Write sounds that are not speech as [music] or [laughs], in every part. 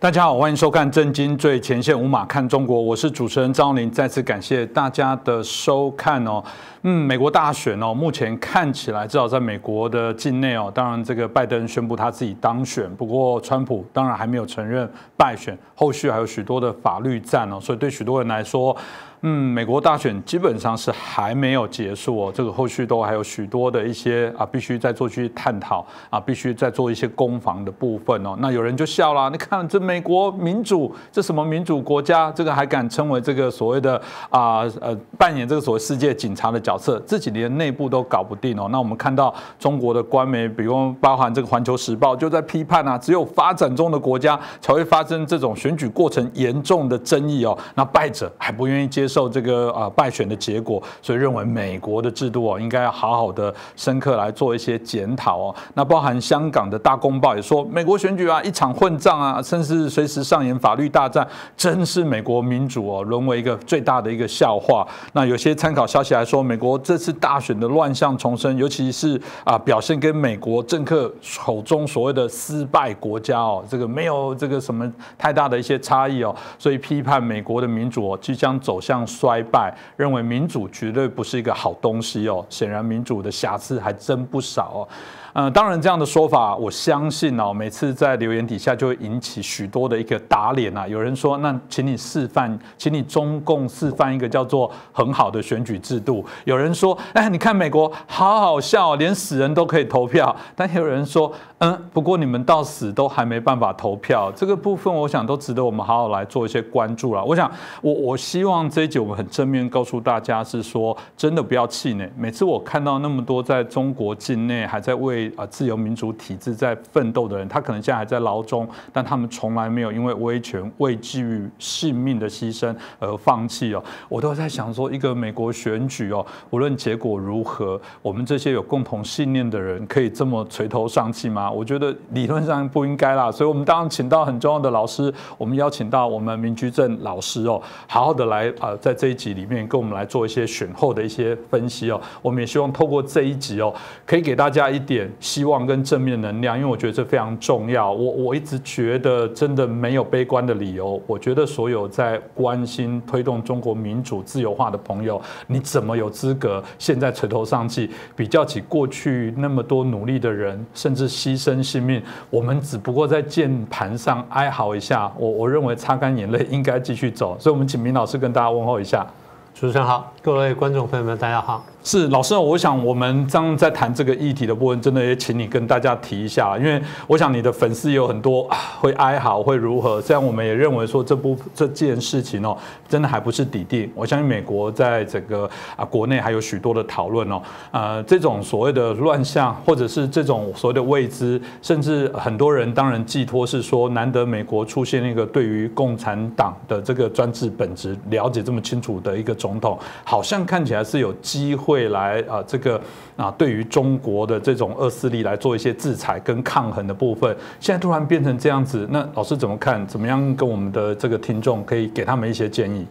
大家好，欢迎收看《震惊最前线》，无马看中国，我是主持人张林，再次感谢大家的收看哦。嗯，美国大选哦，目前看起来至少在美国的境内哦，当然这个拜登宣布他自己当选，不过川普当然还没有承认败选，后续还有许多的法律战哦，所以对许多人来说。嗯，美国大选基本上是还没有结束哦，这个后续都还有许多的一些啊，必须再做去探讨啊，必须再做一些攻防的部分哦。那有人就笑了，你看这美国民主，这什么民主国家，这个还敢称为这个所谓的啊呃扮演这个所谓世界警察的角色，自己连内部都搞不定哦。那我们看到中国的官媒，比如包含这个《环球时报》就在批判啊，只有发展中的国家才会发生这种选举过程严重的争议哦，那败者还不愿意接。受这个啊败选的结果，所以认为美国的制度哦应该要好好的深刻来做一些检讨哦。那包含香港的大公报也说，美国选举啊一场混战啊，甚至随时上演法律大战，真是美国民主哦沦为一个最大的一个笑话。那有些参考消息来说，美国这次大选的乱象重生，尤其是啊表现跟美国政客口中所谓的失败国家哦，这个没有这个什么太大的一些差异哦，所以批判美国的民主哦即将走向。衰败，认为民主绝对不是一个好东西哦。显然，民主的瑕疵还真不少哦。嗯，当然这样的说法，我相信哦，每次在留言底下就会引起许多的一个打脸啊。有人说，那请你示范，请你中共示范一个叫做很好的选举制度。有人说，哎，你看美国好好笑，连死人都可以投票。但有人说，嗯，不过你们到死都还没办法投票，这个部分我想都值得我们好好来做一些关注了。我想，我我希望这一集我们很正面告诉大家，是说真的不要气馁。每次我看到那么多在中国境内还在为啊，自由民主体制在奋斗的人，他可能现在还在牢中，但他们从来没有因为威权、畏惧性命的牺牲而放弃哦。我都在想说，一个美国选举哦，无论结果如何，我们这些有共同信念的人可以这么垂头丧气吗？我觉得理论上不应该啦。所以，我们当然请到很重要的老师，我们邀请到我们民居正老师哦，好好的来啊，在这一集里面跟我们来做一些选后的一些分析哦。我们也希望透过这一集哦，可以给大家一点。希望跟正面能量，因为我觉得这非常重要。我我一直觉得真的没有悲观的理由。我觉得所有在关心推动中国民主自由化的朋友，你怎么有资格现在垂头丧气？比较起过去那么多努力的人，甚至牺牲性命，我们只不过在键盘上哀嚎一下。我我认为擦干眼泪应该继续走。所以，我们请明老师跟大家问候一下。主持人好，各位观众朋友们，大家好。是老师，我想我们刚在谈这个议题的部分，真的也请你跟大家提一下，因为我想你的粉丝有很多会哀嚎，会如何？虽然我们也认为说这部这件事情哦，真的还不是底定。我相信美国在整个啊国内还有许多的讨论哦，呃，这种所谓的乱象，或者是这种所谓的未知，甚至很多人当然寄托是说，难得美国出现一个对于共产党的这个专制本质了解这么清楚的一个总统，好像看起来是有机会。未来啊，这个啊，对于中国的这种恶势力来做一些制裁跟抗衡的部分，现在突然变成这样子，那老师怎么看？怎么样跟我们的这个听众可以给他们一些建议？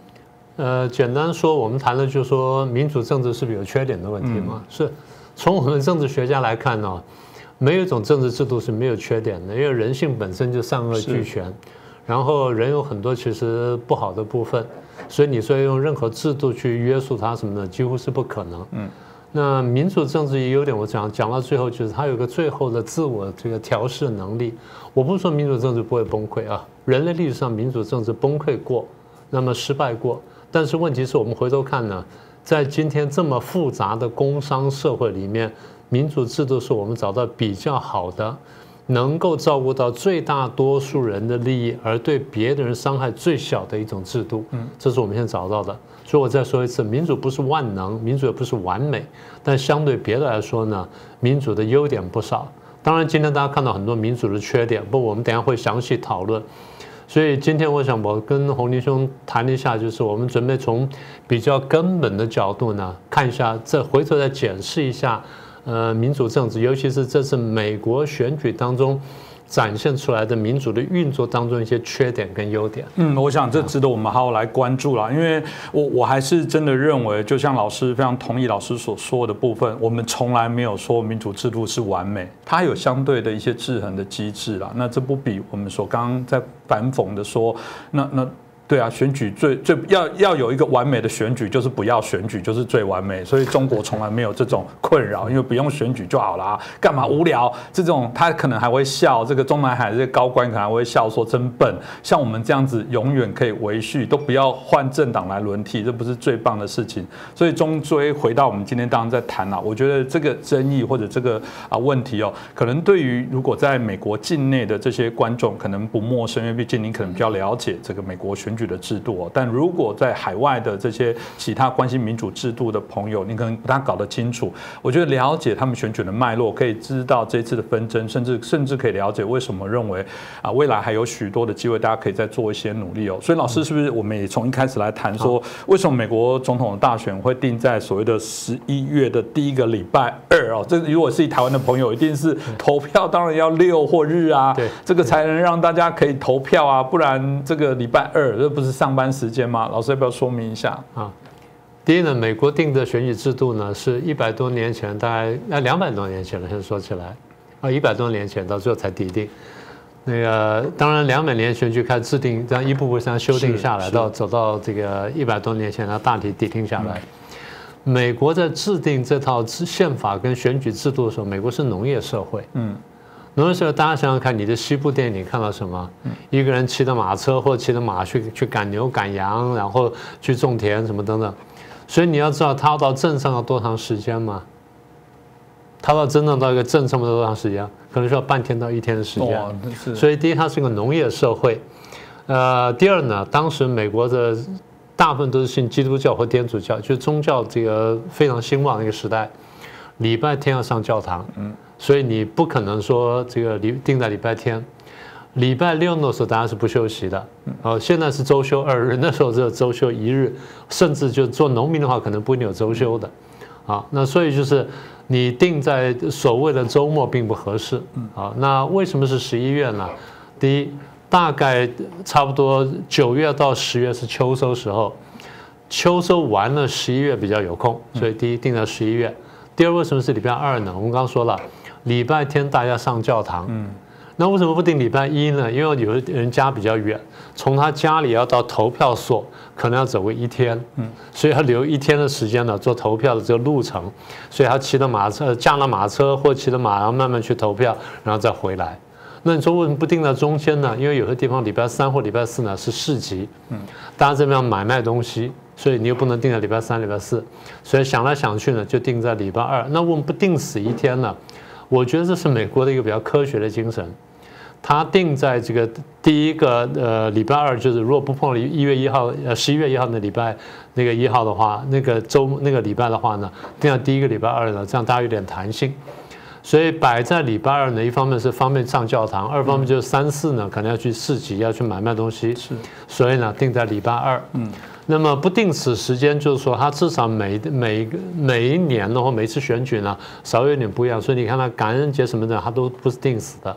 呃，简单说，我们谈的就是说，民主政治是不是有缺点的问题嘛？是从我们政治学家来看呢，没有一种政治制度是没有缺点的，因为人性本身就善恶俱全，然后人有很多其实不好的部分。所以你说用任何制度去约束它什么的，几乎是不可能。嗯，那民主政治也有点，我讲讲到最后，就是它有个最后的自我这个调试能力。我不是说民主政治不会崩溃啊，人类历史上民主政治崩溃过，那么失败过。但是问题是我们回头看呢，在今天这么复杂的工商社会里面，民主制度是我们找到比较好的。能够照顾到最大多数人的利益，而对别的人伤害最小的一种制度，嗯，这是我们现在找到的。所以我再说一次，民主不是万能，民主也不是完美，但相对别的来说呢，民主的优点不少。当然，今天大家看到很多民主的缺点，不，我们等下会详细讨论。所以今天我想我跟洪林兄谈一下，就是我们准备从比较根本的角度呢，看一下，再回头再检视一下。呃，民主政治，尤其是这次美国选举当中，展现出来的民主的运作当中一些缺点跟优点。嗯，我想这值得我们好好来关注了，因为我我还是真的认为，就像老师非常同意老师所说的部分，我们从来没有说民主制度是完美，它有相对的一些制衡的机制啦。那这不比我们所刚刚在反讽的说，那那。对啊，选举最最要要有一个完美的选举，就是不要选举就是最完美。所以中国从来没有这种困扰，因为不用选举就好了，干嘛无聊？这种他可能还会笑，这个中南海这些高官可能还会笑说真笨。像我们这样子永远可以维续，都不要换政党来轮替，这不是最棒的事情。所以终追回到我们今天当然在谈了，我觉得这个争议或者这个啊问题哦，可能对于如果在美国境内的这些观众可能不陌生，因为毕竟您可能比较了解这个美国选。举的制度哦，但如果在海外的这些其他关心民主制度的朋友，你可能不大搞得清楚。我觉得了解他们选举的脉络，可以知道这次的纷争，甚至甚至可以了解为什么认为啊未来还有许多的机会，大家可以再做一些努力哦。所以老师是不是我们也从一开始来谈说，为什么美国总统的大选会定在所谓的十一月的第一个礼拜二哦？这如果是台湾的朋友，一定是投票当然要六或日啊，对，这个才能让大家可以投票啊，不然这个礼拜二。这不是上班时间吗？老师要不要说明一下啊？第一呢，美国定的选举制度呢，是一百多年前，大概那两百多年前了。先说起来啊，一百多年前到最后才拟定。那个当然，两百年选举开始制定，这样一步步这样修订下来，到走到这个一百多年前，它大体拟定下来。美国在制定这套宪法跟选举制度的时候，美国是农业社会，嗯。农业社会，大家想想看，你的西部电影看到什么？一个人骑着马车或骑着马去去赶牛赶羊，然后去种田什么等等。所以你要知道，他到镇上要多长时间吗？他到真正到一个镇上要多长时间？可能需要半天到一天的时间。所以第一，它是一个农业社会。呃，第二呢，当时美国的大部分都是信基督教或天主教，就是宗教这个非常兴旺的一个时代。礼拜天要上教堂。嗯。所以你不可能说这个礼定在礼拜天，礼拜六的时候大家是不休息的。哦，现在是周休二日，那时候只有周休一日，甚至就做农民的话，可能不一定有周休的。啊，那所以就是你定在所谓的周末并不合适。啊，那为什么是十一月呢？第一，大概差不多九月到十月是秋收时候，秋收完了，十一月比较有空，所以第一定在十一月。第二，为什么是礼拜二呢？我们刚刚说了。礼拜天大家上教堂，嗯，那为什么不定礼拜一呢？因为有的人家比较远，从他家里要到投票所，可能要走个一天，嗯，所以他留一天的时间呢做投票的这个路程，所以他骑着马车，驾了马车或骑着马，然后慢慢去投票，然后再回来。那你说为什么不定在中间呢？因为有些地方礼拜三或礼拜四呢是市集，嗯，大家这边买卖东西，所以你又不能定在礼拜三、礼拜四，所以想来想去呢，就定在礼拜二。那我们不定死一天呢？我觉得这是美国的一个比较科学的精神，它定在这个第一个呃礼拜二，就是如果不碰一月一号呃十一月一号的礼拜那个一号的话，那个周那个礼拜的话呢，定在第一个礼拜二呢，这样大家有点弹性。所以摆在礼拜二呢，一方面是方便上教堂，二方面就是三四呢可能要去市集要去买卖东西，是，所以呢定在礼拜二。嗯。那么不定死时间，就是说，他至少每每个每一年的话，每次选举呢，稍微有点不一样。所以你看，他感恩节什么的，他都不是定死的，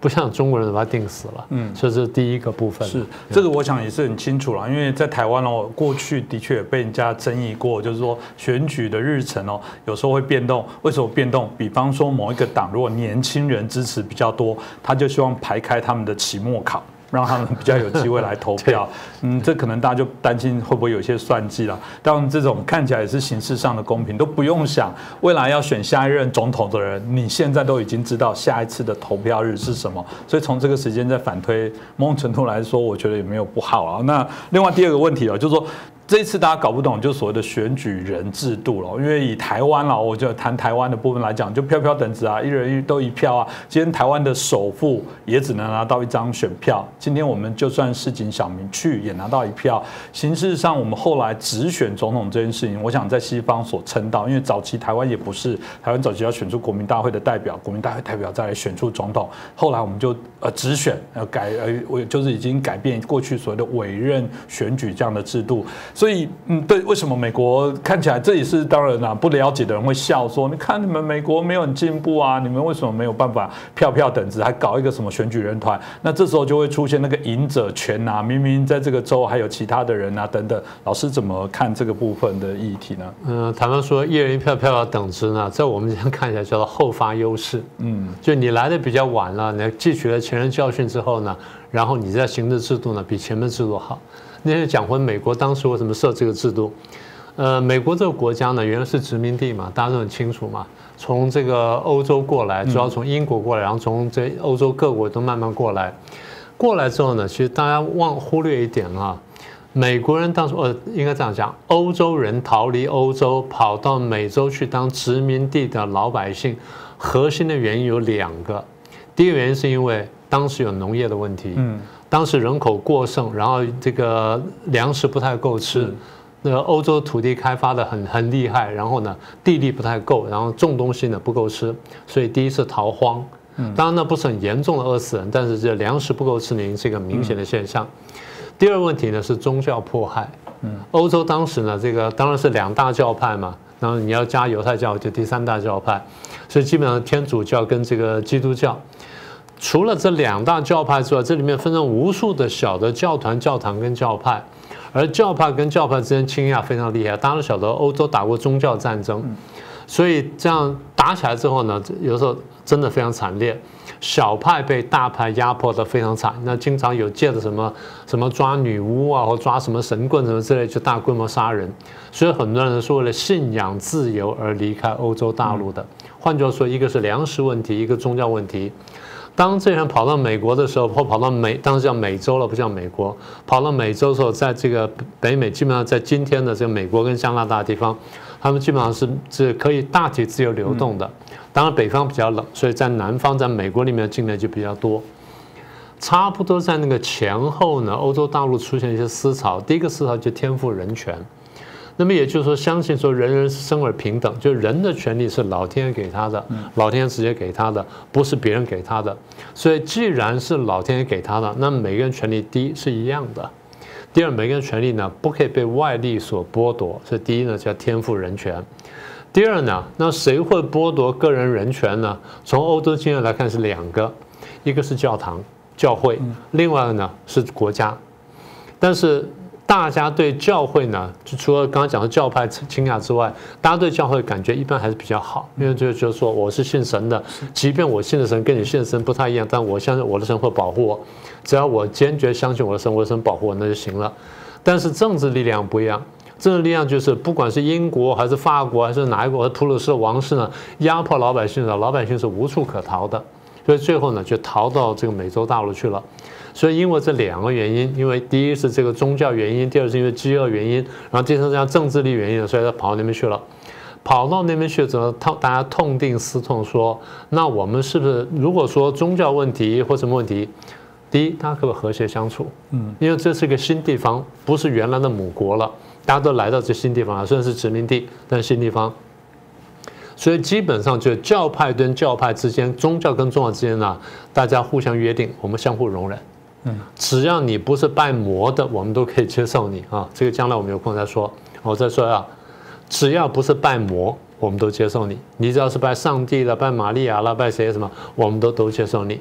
不像中国人把它定死了。嗯，所以这是第一个部分。是这个，我想也是很清楚了。因为在台湾哦，过去的确被人家争议过，就是说选举的日程哦，有时候会变动。为什么变动？比方说某一个党如果年轻人支持比较多，他就希望排开他们的期末考。让他们比较有机会来投票，[laughs] 嗯，这可能大家就担心会不会有一些算计了。但这种看起来也是形式上的公平，都不用想未来要选下一任总统的人，你现在都已经知道下一次的投票日是什么，所以从这个时间再反推，某种程度来说，我觉得也没有不好啊。那另外第二个问题啊，就是说。这一次大家搞不懂，就所谓的选举人制度了。因为以台湾了，我就谈台湾的部分来讲，就票票等值啊，一人一都一票啊。今天台湾的首富也只能拿到一张选票。今天我们就算市井小民去也拿到一票。形式上，我们后来直选总统这件事情，我想在西方所称道，因为早期台湾也不是台湾早期要选出国民大会的代表，国民大会代表再来选出总统。后来我们就呃直选，呃改呃我就是已经改变过去所谓的委任选举这样的制度。所以嗯，对，为什么美国看起来这也是当然啦，不了解的人会笑说，你看你们美国没有很进步啊，你们为什么没有办法票票等值，还搞一个什么选举人团？那这时候就会出现那个赢者全拿，明明在这个州还有其他的人啊等等。老师怎么看这个部分的议题呢？嗯，坦白说一人一票票票等值呢，在我们这样看起来叫做后发优势。嗯，就你来的比较晚了，你汲取了前人教训之后呢，然后你在行政制度呢比前面制度好。那就讲回美国当时为什么设这个制度？呃，美国这个国家呢原来是殖民地嘛，大家都很清楚嘛。从这个欧洲过来，主要从英国过来，然后从这欧洲各国都慢慢过来。过来之后呢，其实大家忘忽略一点啊，美国人当时呃应该这样讲，欧洲人逃离欧洲跑到美洲去当殖民地的老百姓，核心的原因有两个。第一个原因是因为当时有农业的问题，嗯，当时人口过剩，然后这个粮食不太够吃，那个欧洲土地开发的很很厉害，然后呢地力不太够，然后种东西呢不够吃，所以第一次逃荒，嗯，当然那不是很严重的饿死人，但是这粮食不够吃呢是一个明显的现象。第二个问题呢是宗教迫害，嗯，欧洲当时呢这个当然是两大教派嘛，然后你要加犹太教就第三大教派，所以基本上天主教跟这个基督教。除了这两大教派之外，这里面分成无数的小的教团、教堂跟教派，而教派跟教派之间倾轧非常厉害。大家都晓得，欧洲打过宗教战争，所以这样打起来之后呢，有时候真的非常惨烈。小派被大派压迫的非常惨，那经常有借着什么什么抓女巫啊，或抓什么神棍什么之类，就大规模杀人。所以很多人是为了信仰自由而离开欧洲大陆的。换句话说，一个是粮食问题，一个宗教问题。当这些人跑到美国的时候，或跑到美，当时叫美洲了，不叫美国。跑到美洲的时候，在这个北美，基本上在今天的这个美国跟加拿大地方，他们基本上是是可以大体自由流动的。当然北方比较冷，所以在南方，在美国里面境内就比较多。差不多在那个前后呢，欧洲大陆出现一些思潮。第一个思潮就天赋人权。那么也就是说，相信说人人生而平等，就人的权利是老天给他的，老天直接给他的，不是别人给他的。所以既然是老天爷给他的，那每个人权利第一是一样的，第二每个人权利呢不可以被外力所剥夺。所以第一呢叫天赋人权，第二呢，那谁会剥夺个人人权呢？从欧洲经验来看是两个，一个是教堂教会，另外呢是国家，但是。大家对教会呢，就除了刚刚讲的教派倾轧之外，大家对教会感觉一般还是比较好，因为就就是说我是信神的，即便我信的神跟你信的神不太一样，但我相信我的神会保护我，只要我坚决相信我的神，我的神保护我那就行了。但是政治力量不一样，政治力量就是不管是英国还是法国还是哪一国，普鲁士王室呢，压迫老百姓的，老百姓是无处可逃的，所以最后呢就逃到这个美洲大陆去了。所以，因为这两个原因，因为第一是这个宗教原因，第二是因为饥饿原因，然后第三是样政治力原因，所以他跑到那边去了。跑到那边去之后，他大家痛定思痛，说：那我们是不是如果说宗教问题或什么问题，第一，大家可不可以和谐相处？嗯，因为这是一个新地方，不是原来的母国了，大家都来到这新地方了，虽然是殖民地，但是新地方。所以基本上就教派跟教派之间，宗教跟宗教之间呢，大家互相约定，我们相互容忍。嗯，只要你不是拜魔的，我们都可以接受你啊。这个将来我们有空再说。我再说啊，只要不是拜魔，我们都接受你。你只要是拜上帝了、拜玛利亚了、拜谁什么，我们都都接受你。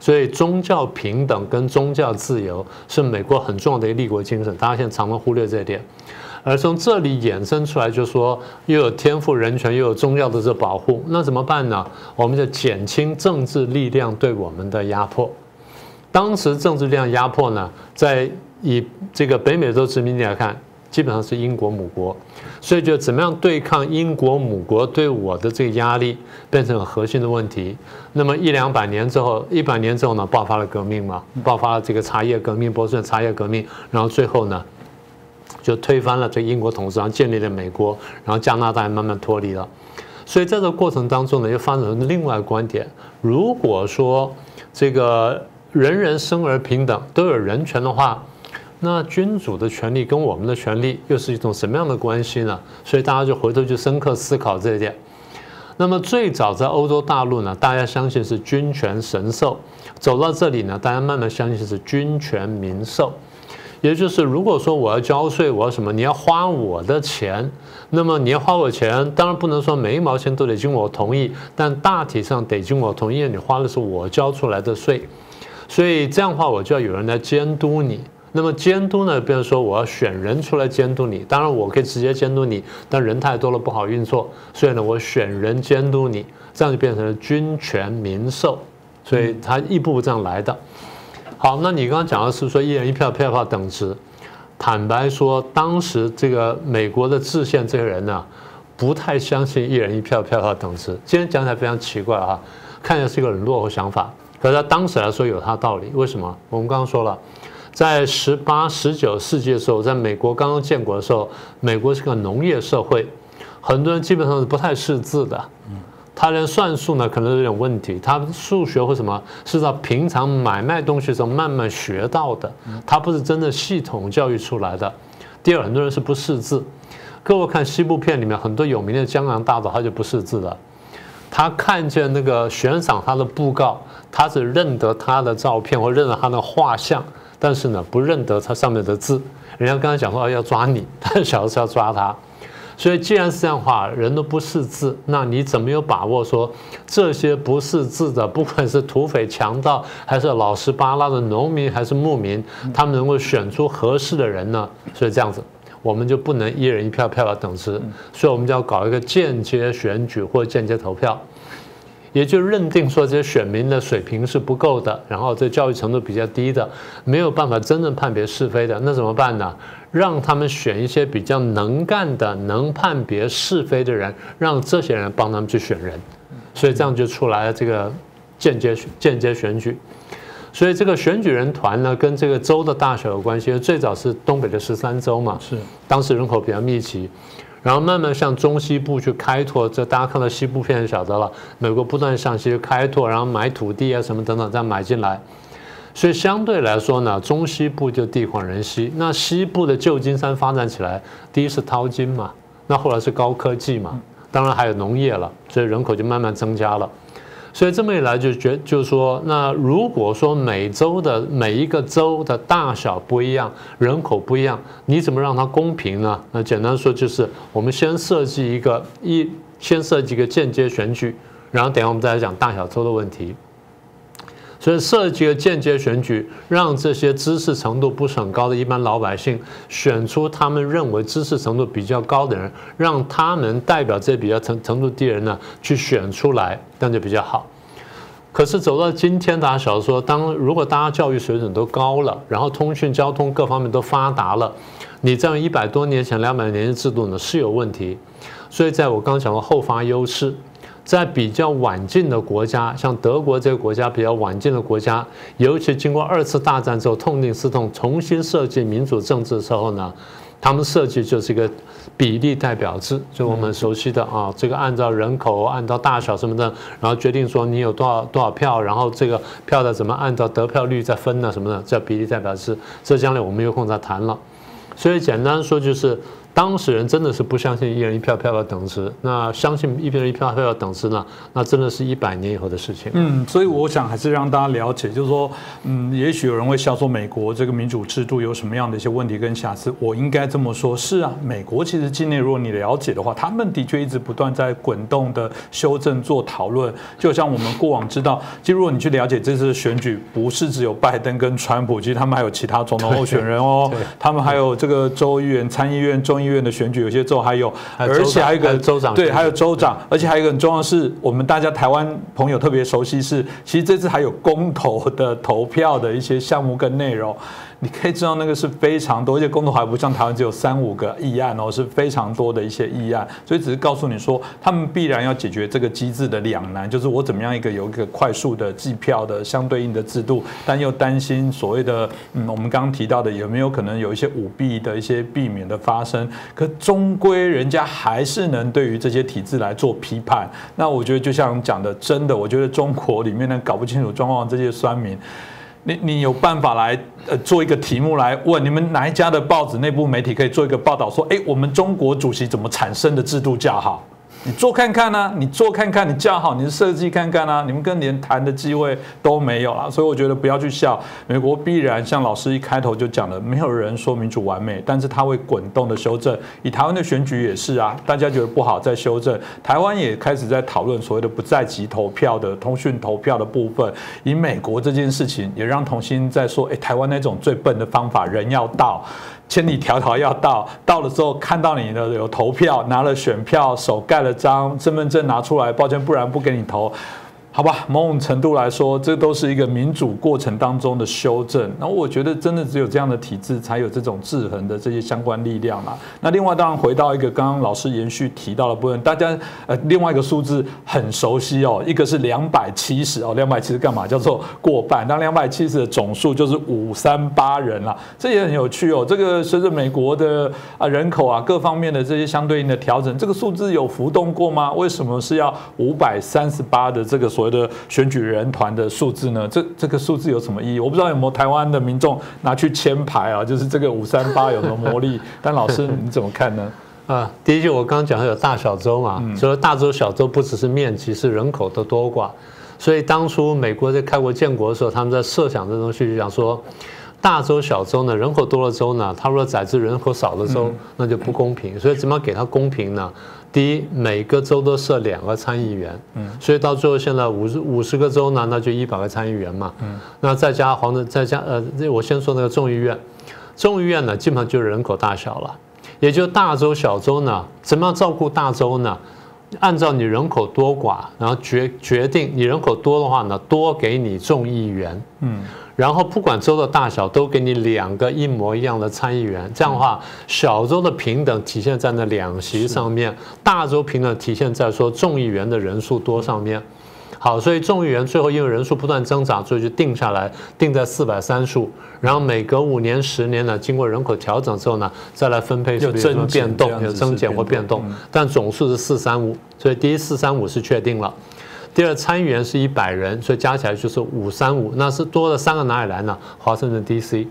所以宗教平等跟宗教自由是美国很重要的一个立国精神，大家现在常常忽略这一点。而从这里衍生出来，就说又有天赋人权，又有宗教的这保护，那怎么办呢？我们就减轻政治力量对我们的压迫。当时政治力量压迫呢，在以这个北美洲殖民地来看，基本上是英国母国，所以就怎么样对抗英国母国对我的这个压力，变成了核心的问题。那么一两百年之后，一百年之后呢，爆发了革命嘛，爆发了这个茶叶革命，波士顿茶叶革命，然后最后呢，就推翻了这英国统治，然后建立了美国，然后加拿大慢慢脱离了。所以在这个过程当中呢，又发展了另外一个观点：如果说这个。人人生而平等，都有人权的话，那君主的权利跟我们的权利又是一种什么样的关系呢？所以大家就回头去深刻思考这一点。那么最早在欧洲大陆呢，大家相信是君权神授；走到这里呢，大家慢慢相信是君权民授。也就是如果说我要交税，我要什么，你要花我的钱，那么你要花我钱，当然不能说每一毛钱都得经我同意，但大体上得经我同意，你花的是我交出来的税，所以这样的话我就要有人来监督你。那么监督呢？比如说我要选人出来监督你，当然我可以直接监督你，但人太多了不好运作，所以呢我选人监督你，这样就变成了君权民授，所以他一步步这样来的。好，那你刚刚讲的是说一人一票票票等值，坦白说，当时这个美国的制宪这些人呢，不太相信一人一票票票等值。今天讲起来非常奇怪啊，看起来是一个很落后想法，可是他当时来说有他道理。为什么？我们刚刚说了。在十八、十九世纪的时候，在美国刚刚建国的时候，美国是个农业社会，很多人基本上是不太识字的。他连算术呢可能有点问题，他数学或什么是在平常买卖东西的时候慢慢学到的，他不是真的系统教育出来的。第二，很多人是不识字。各位看西部片里面很多有名的江洋大盗，他就不识字的。他看见那个悬赏他的布告，他只认得他的照片或认得他的画像。但是呢，不认得他上面的字。人家刚才讲说要抓你，他 [laughs] 小的是要抓他。所以既然是这样的话，人都不识字，那你怎么有把握说这些不识字的，不管是土匪强盗，还是老实巴拉的农民，还是牧民，他们能够选出合适的人呢？所以这样子，我们就不能一人一票票的等值，所以我们就要搞一个间接选举或间接投票。也就认定说这些选民的水平是不够的，然后这教育程度比较低的，没有办法真正判别是非的，那怎么办呢？让他们选一些比较能干的、能判别是非的人，让这些人帮他们去选人，所以这样就出来了这个间接间接选举。所以这个选举人团呢，跟这个州的大小有关系，最早是东北的十三州嘛，是当时人口比较密集。然后慢慢向中西部去开拓，这大家看到西部片就晓得了。美国不断向西开拓，然后买土地啊什么等等，再买进来。所以相对来说呢，中西部就地广人稀。那西部的旧金山发展起来，第一是淘金嘛，那后来是高科技嘛，当然还有农业了，所以人口就慢慢增加了。所以这么一来，就觉就是说，那如果说每州的每一个州的大小不一样，人口不一样，你怎么让它公平呢？那简单说就是，我们先设计一个一，先设计一个间接选举，然后等下我们再来讲大小州的问题。所以设计了间接选举，让这些知识程度不是很高的一般老百姓选出他们认为知识程度比较高的人，让他们代表这比较程程度低人呢去选出来，这样就比较好。可是走到今天，大家晓得说，当如果大家教育水准都高了，然后通讯交通各方面都发达了，你这样一百多年前、两百年的制度呢是有问题。所以在我刚讲的后发优势。在比较晚近的国家，像德国这个国家比较晚近的国家，尤其经过二次大战之后痛定思痛，重新设计民主政治的时候呢，他们设计就是一个比例代表制，就我们熟悉的啊，这个按照人口、按照大小什么的，然后决定说你有多少多少票，然后这个票的怎么按照得票率再分呢？什么的叫比例代表制，这将来我们有空再谈了。所以简单说就是。当事人真的是不相信一人一票票票等值，那相信一人一票票票等值呢？那真的是一百年以后的事情。嗯，所以我想还是让大家了解，就是说，嗯，也许有人会笑说美国这个民主制度有什么样的一些问题跟瑕疵。我应该这么说，是啊，美国其实境内如果你了解的话，他们的确一直不断在滚动的修正做讨论。就像我们过往知道，其实如果你去了解这次选举，不是只有拜登跟川普，其实他们还有其他总统候选人哦，他们还有这个州议员、参议院、众议。院的选举有些州还有，而且还有一个州长，对，还有州长，而且还有一个很重要的是，我们大家台湾朋友特别熟悉是，其实这次还有公投的投票的一些项目跟内容。你可以知道那个是非常多，而且公投还不像台湾只有三五个议案哦，是非常多的一些议案，所以只是告诉你说，他们必然要解决这个机制的两难，就是我怎么样一个有一个快速的计票的相对应的制度，但又担心所谓的嗯，我们刚刚提到的有没有可能有一些舞弊的一些避免的发生，可终归人家还是能对于这些体制来做批判。那我觉得就像讲的，真的，我觉得中国里面呢搞不清楚状况这些酸民。你你有办法来呃做一个题目来问你们哪一家的报纸内部媒体可以做一个报道说，哎，我们中国主席怎么产生的制度叫好？你做看看呢？你做看看，你叫好，你的设计看看啊！你们跟连谈的机会都没有了，所以我觉得不要去笑。美国必然像老师一开头就讲的，没有人说民主完美，但是他会滚动的修正。以台湾的选举也是啊，大家觉得不好再修正。台湾也开始在讨论所谓的不在籍投票的通讯投票的部分。以美国这件事情，也让童心在说，哎，台湾那种最笨的方法，人要到。千里迢迢要到，到了之后看到你的有投票，拿了选票，手盖了章，身份证拿出来，抱歉，不然不给你投。好吧，某种程度来说，这都是一个民主过程当中的修正。那我觉得，真的只有这样的体制，才有这种制衡的这些相关力量啦。那另外，当然回到一个刚刚老师延续提到的部分，大家呃另外一个数字很熟悉哦，一个是两百七十哦，两百七十干嘛？叫做过半。那两百七十的总数就是五三八人啦，这也很有趣哦。这个随着美国的啊人口啊各方面的这些相对应的调整，这个数字有浮动过吗？为什么是要五百三十八的这个所？的选举人团的数字呢？这这个数字有什么意义？我不知道有没有台湾的民众拿去签牌啊？就是这个五三八有什么魔力？[laughs] 但老师你怎么看呢？啊，第一句我刚刚讲有大小州嘛，所以大州小州不只是面积，是人口的多寡。所以当初美国在开国建国的时候，他们在设想这东西，就想说大州小州呢，人口多的州呢，他说载至人口少的州，那就不公平。所以怎么给它公平呢？第一，每个州都设两个参议员，嗯，所以到最后现在五十五十个州呢，那就一百个参议员嘛，嗯，那再加黄的，再加呃，我先说那个众议院，众议院呢，基本上就是人口大小了，也就大州小州呢，怎么样照顾大州呢？按照你人口多寡，然后决决定你人口多的话呢，多给你众议员，嗯。然后不管州的大小，都给你两个一模一样的参议员。这样的话，小州的平等体现在那两席上面，大州平等体现在说众议员的人数多上面。好，所以众议员最后因为人数不断增长，所以就定下来，定在四百三十五。然后每隔五年、十年呢，经过人口调整之后呢，再来分配，有增变动？有增减或变动，但总数是四三五。所以第一四三五是确定了。第二参议员是一百人，所以加起来就是五三五，那是多了三个哪里来呢？华盛顿 D.C.，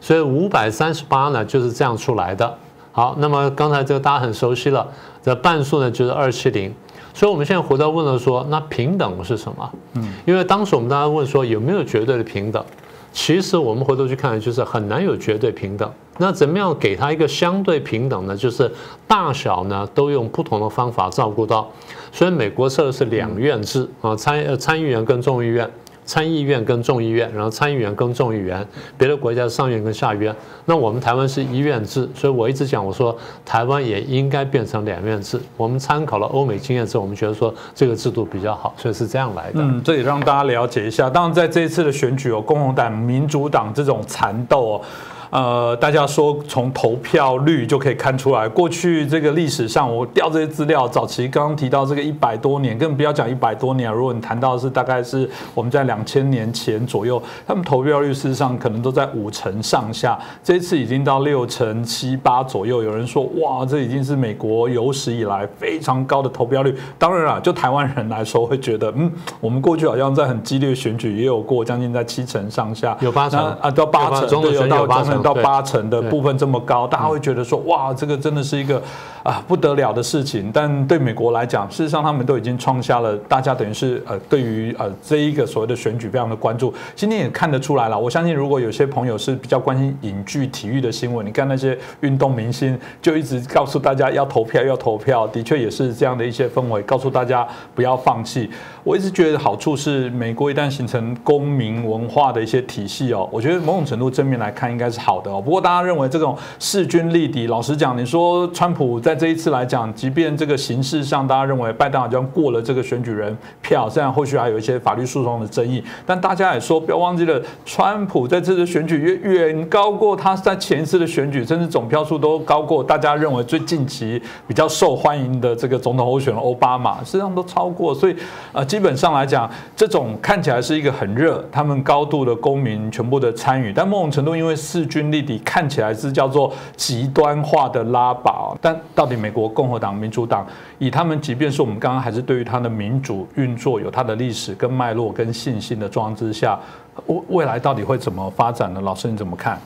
所以五百三十八呢就是这样出来的。好，那么刚才这个大家很熟悉了，这半数呢就是二七零，所以我们现在回到问了说，那平等是什么？嗯，因为当时我们大家问说有没有绝对的平等？其实我们回头去看，就是很难有绝对平等。那怎么样给他一个相对平等呢？就是大小呢都用不同的方法照顾到。所以美国设的是两院制啊，参呃参议员跟众议院，参议院跟众议院，然后参议员跟众议员。别的国家上院跟下院。那我们台湾是一院制，所以我一直讲我说台湾也应该变成两院制。我们参考了欧美经验之后，我们觉得说这个制度比较好，所以是这样来的。嗯，这也让大家了解一下。当然，在这一次的选举哦，共和党、民主党这种缠斗哦。呃，大家说从投票率就可以看出来，过去这个历史上，我调这些资料，早期刚刚提到这个一百多年，更不要讲一百多年。如果你谈到是大概是我们在两千年前左右，他们投票率事实上可能都在五成上下，这一次已经到六成七八左右。有人说，哇，这已经是美国有史以来非常高的投票率。当然了，就台湾人来说，会觉得，嗯，我们过去好像在很激烈的选举也有过将近在七成上下，有八成啊，到八成，对，有到八成。到八成的部分这么高，大家会觉得说哇，这个真的是一个啊不得了的事情。但对美国来讲，事实上他们都已经创下了，大家等于是呃对于呃这一个所谓的选举非常的关注。今天也看得出来了，我相信如果有些朋友是比较关心影剧体育的新闻，你看那些运动明星就一直告诉大家要投票要投票，的确也是这样的一些氛围，告诉大家不要放弃。我一直觉得好处是，美国一旦形成公民文化的一些体系哦，我觉得某种程度正面来看应该是好的哦。不过大家认为这种势均力敌，老实讲，你说川普在这一次来讲，即便这个形式上大家认为拜登好像过了这个选举人票，虽然后续还有一些法律诉讼的争议，但大家也说不要忘记了，川普在这次选举远远高过他在前一次的选举，甚至总票数都高过大家认为最近期比较受欢迎的这个总统候选人奥巴马，实际上都超过，所以啊，基本上来讲，这种看起来是一个很热，他们高度的公民全部的参与，但某种程度因为势均力敌，看起来是叫做极端化的拉拔。但到底美国共和党、民主党以他们，即便是我们刚刚还是对于他的民主运作有它的历史跟脉络跟信心的状况之下，未未来到底会怎么发展呢？老师你怎么看？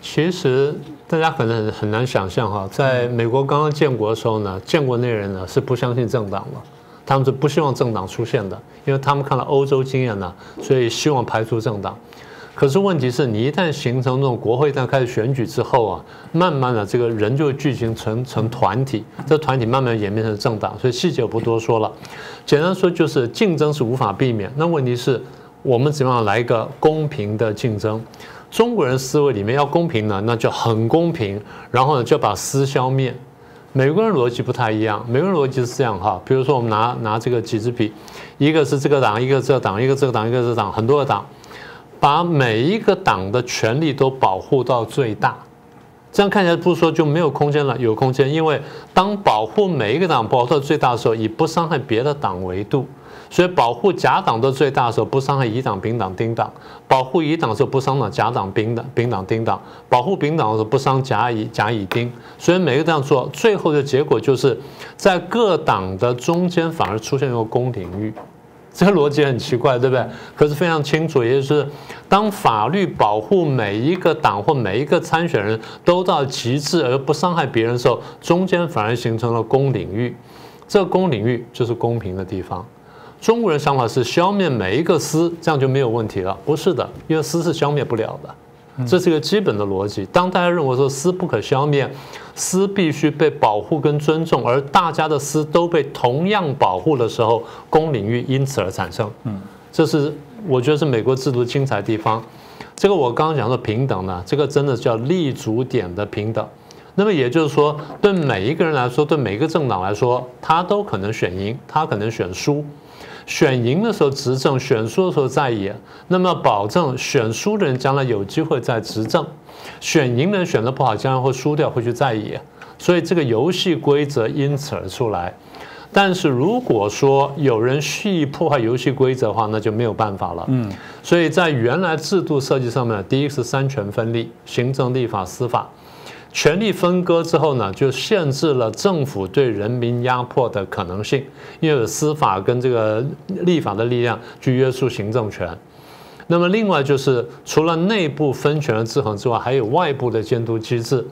其实大家可能很很难想象哈，在美国刚刚建国的时候呢，建国那人呢是不相信政党的，他们是不希望政党出现的，因为他们看了欧洲经验呢，所以希望排除政党。可是问题是你一旦形成这种国会一旦开始选举之后啊，慢慢的这个人就会聚集成成团体，这团体慢慢演变成政党，所以细节我不多说了。简单说就是竞争是无法避免，那问题是我们怎么样来一个公平的竞争？中国人思维里面要公平呢，那就很公平，然后呢就把私消灭。美国人逻辑不太一样，美国人逻辑是这样哈，比如说我们拿拿这个几支笔，一个是这个党，一个这个党，一个这个党，一个这个党，很多个党。把每一个党的权利都保护到最大，这样看起来不是说就没有空间了，有空间。因为当保护每一个党保护到最大的时候，以不伤害别的党为度，所以保护甲党到最大的时候，不伤害乙党、丙党、丁党；保护乙党的时候，不伤害甲党、丙党、丙党、丁党；保护丙党的时候，不伤甲乙、甲乙丁。所以每个这样做，最后的结果就是在各党的中间反而出现一个公领域。这个逻辑很奇怪，对不对？可是非常清楚，也就是当法律保护每一个党或每一个参选人都到极致而不伤害别人的时候，中间反而形成了公领域。这个公领域就是公平的地方。中国人想法是消灭每一个私，这样就没有问题了。不是的，因为私是消灭不了的。这是一个基本的逻辑。当大家认为说私不可消灭，私必须被保护跟尊重，而大家的私都被同样保护的时候，公领域因此而产生。嗯，这是我觉得是美国制度精彩的地方。这个我刚刚讲的平等呢，这个真的叫立足点的平等。那么也就是说，对每一个人来说，对每一个政党来说，他都可能选赢，他可能选输。选赢的时候执政，选输的时候在野，那么保证选输的人将来有机会再执政，选赢的人选的不好，将来会输掉，会去在野，所以这个游戏规则因此而出来。但是如果说有人蓄意破坏游戏规则的话，那就没有办法了。嗯，所以在原来制度设计上面，第一是三权分立，行政、立法、司法。权力分割之后呢，就限制了政府对人民压迫的可能性，因为有司法跟这个立法的力量去约束行政权。那么另外就是除了内部分权的制衡之外，还有外部的监督机制。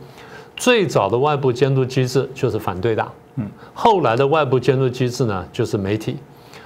最早的外部监督机制就是反对党，嗯，后来的外部监督机制呢就是媒体。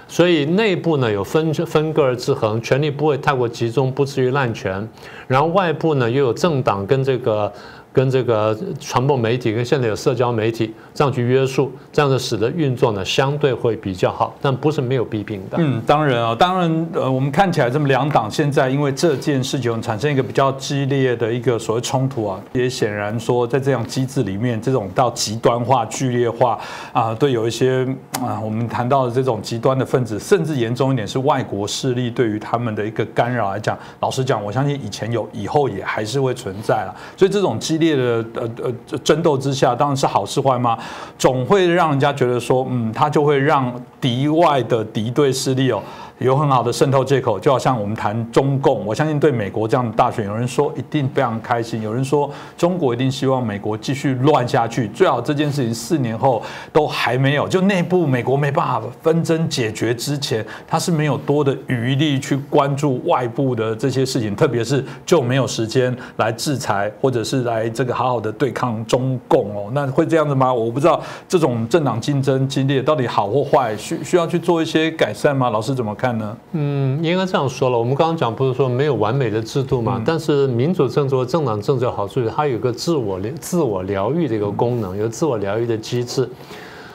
所以内部呢有分分割而制衡，权力不会太过集中，不至于滥权。然后外部呢又有政党跟这个。跟这个传播媒体，跟现在有社交媒体这样去约束，这样子使得运作呢相对会比较好，但不是没有弊病的。嗯，当然啊，当然，呃，我们看起来这么两党现在因为这件事情产生一个比较激烈的一个所谓冲突啊，也显然说在这样机制里面，这种到极端化、剧烈化啊，对有一些啊，我们谈到的这种极端的分子，甚至严重一点是外国势力对于他们的一个干扰来讲，老实讲，我相信以前有，以后也还是会存在了。所以这种激烈。烈的呃呃争斗之下，当然是好是坏吗？总会让人家觉得说，嗯，他就会让敌外的敌对势力哦。有很好的渗透借口，就好像我们谈中共，我相信对美国这样的大选，有人说一定非常开心，有人说中国一定希望美国继续乱下去，最好这件事情四年后都还没有，就内部美国没办法纷争解决之前，他是没有多的余力去关注外部的这些事情，特别是就没有时间来制裁或者是来这个好好的对抗中共哦，那会这样子吗？我不知道这种政党竞争激烈到底好或坏，需需要去做一些改善吗？老师怎么看？看呢？嗯，应该这样说了。我们刚刚讲不是说没有完美的制度嘛？但是民主政治和政党政治好处是它有个自我疗、自我疗愈的一个功能，有自我疗愈的机制。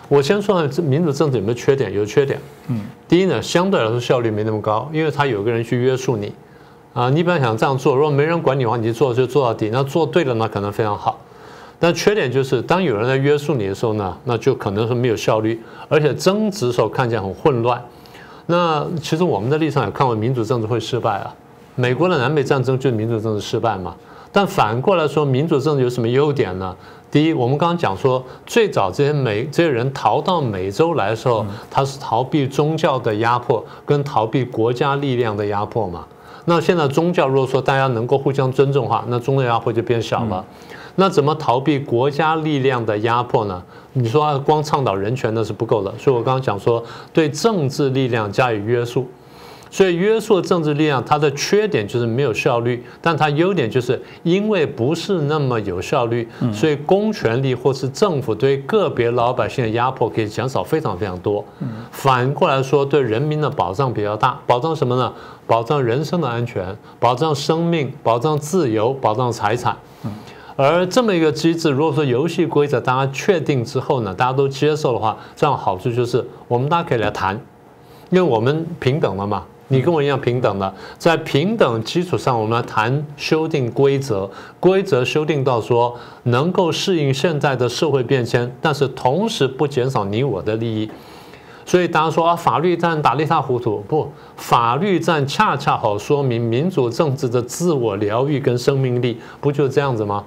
我先说这民主政治有没有缺点？有缺点。嗯，第一呢，相对来说效率没那么高，因为它有个人去约束你啊。你本来想这样做，如果没人管你的话，你就做就做到底。那做对了呢，可能非常好。但缺点就是，当有人来约束你的时候呢，那就可能是没有效率，而且争执的时候看起来很混乱。那其实我们的立场也看过，民主政治会失败啊。美国的南北战争就是民主政治失败嘛。但反过来说，民主政治有什么优点呢？第一，我们刚刚讲说，最早这些美这些人逃到美洲来的时候，他是逃避宗教的压迫，跟逃避国家力量的压迫嘛。那现在宗教如果说大家能够互相尊重的话，那宗教压迫就变小了。那怎么逃避国家力量的压迫呢？你说光倡导人权那是不够的，所以我刚刚讲说对政治力量加以约束。所以约束政治力量它的缺点就是没有效率，但它优点就是因为不是那么有效率，所以公权力或是政府对个别老百姓的压迫可以减少非常非常多。反过来说，对人民的保障比较大，保障什么呢？保障人身的安全，保障生命，保障自由，保障财产。而这么一个机制，如果说游戏规则大家确定之后呢，大家都接受的话，这样好处就是我们大家可以来谈，因为我们平等了嘛，你跟我一样平等的，在平等基础上，我们来谈修订规则，规则修订到说能够适应现在的社会变迁，但是同时不减少你我的利益。所以大家说啊，法律战打得一塌糊涂，不，法律战恰恰好说明民主政治的自我疗愈跟生命力，不就这样子吗？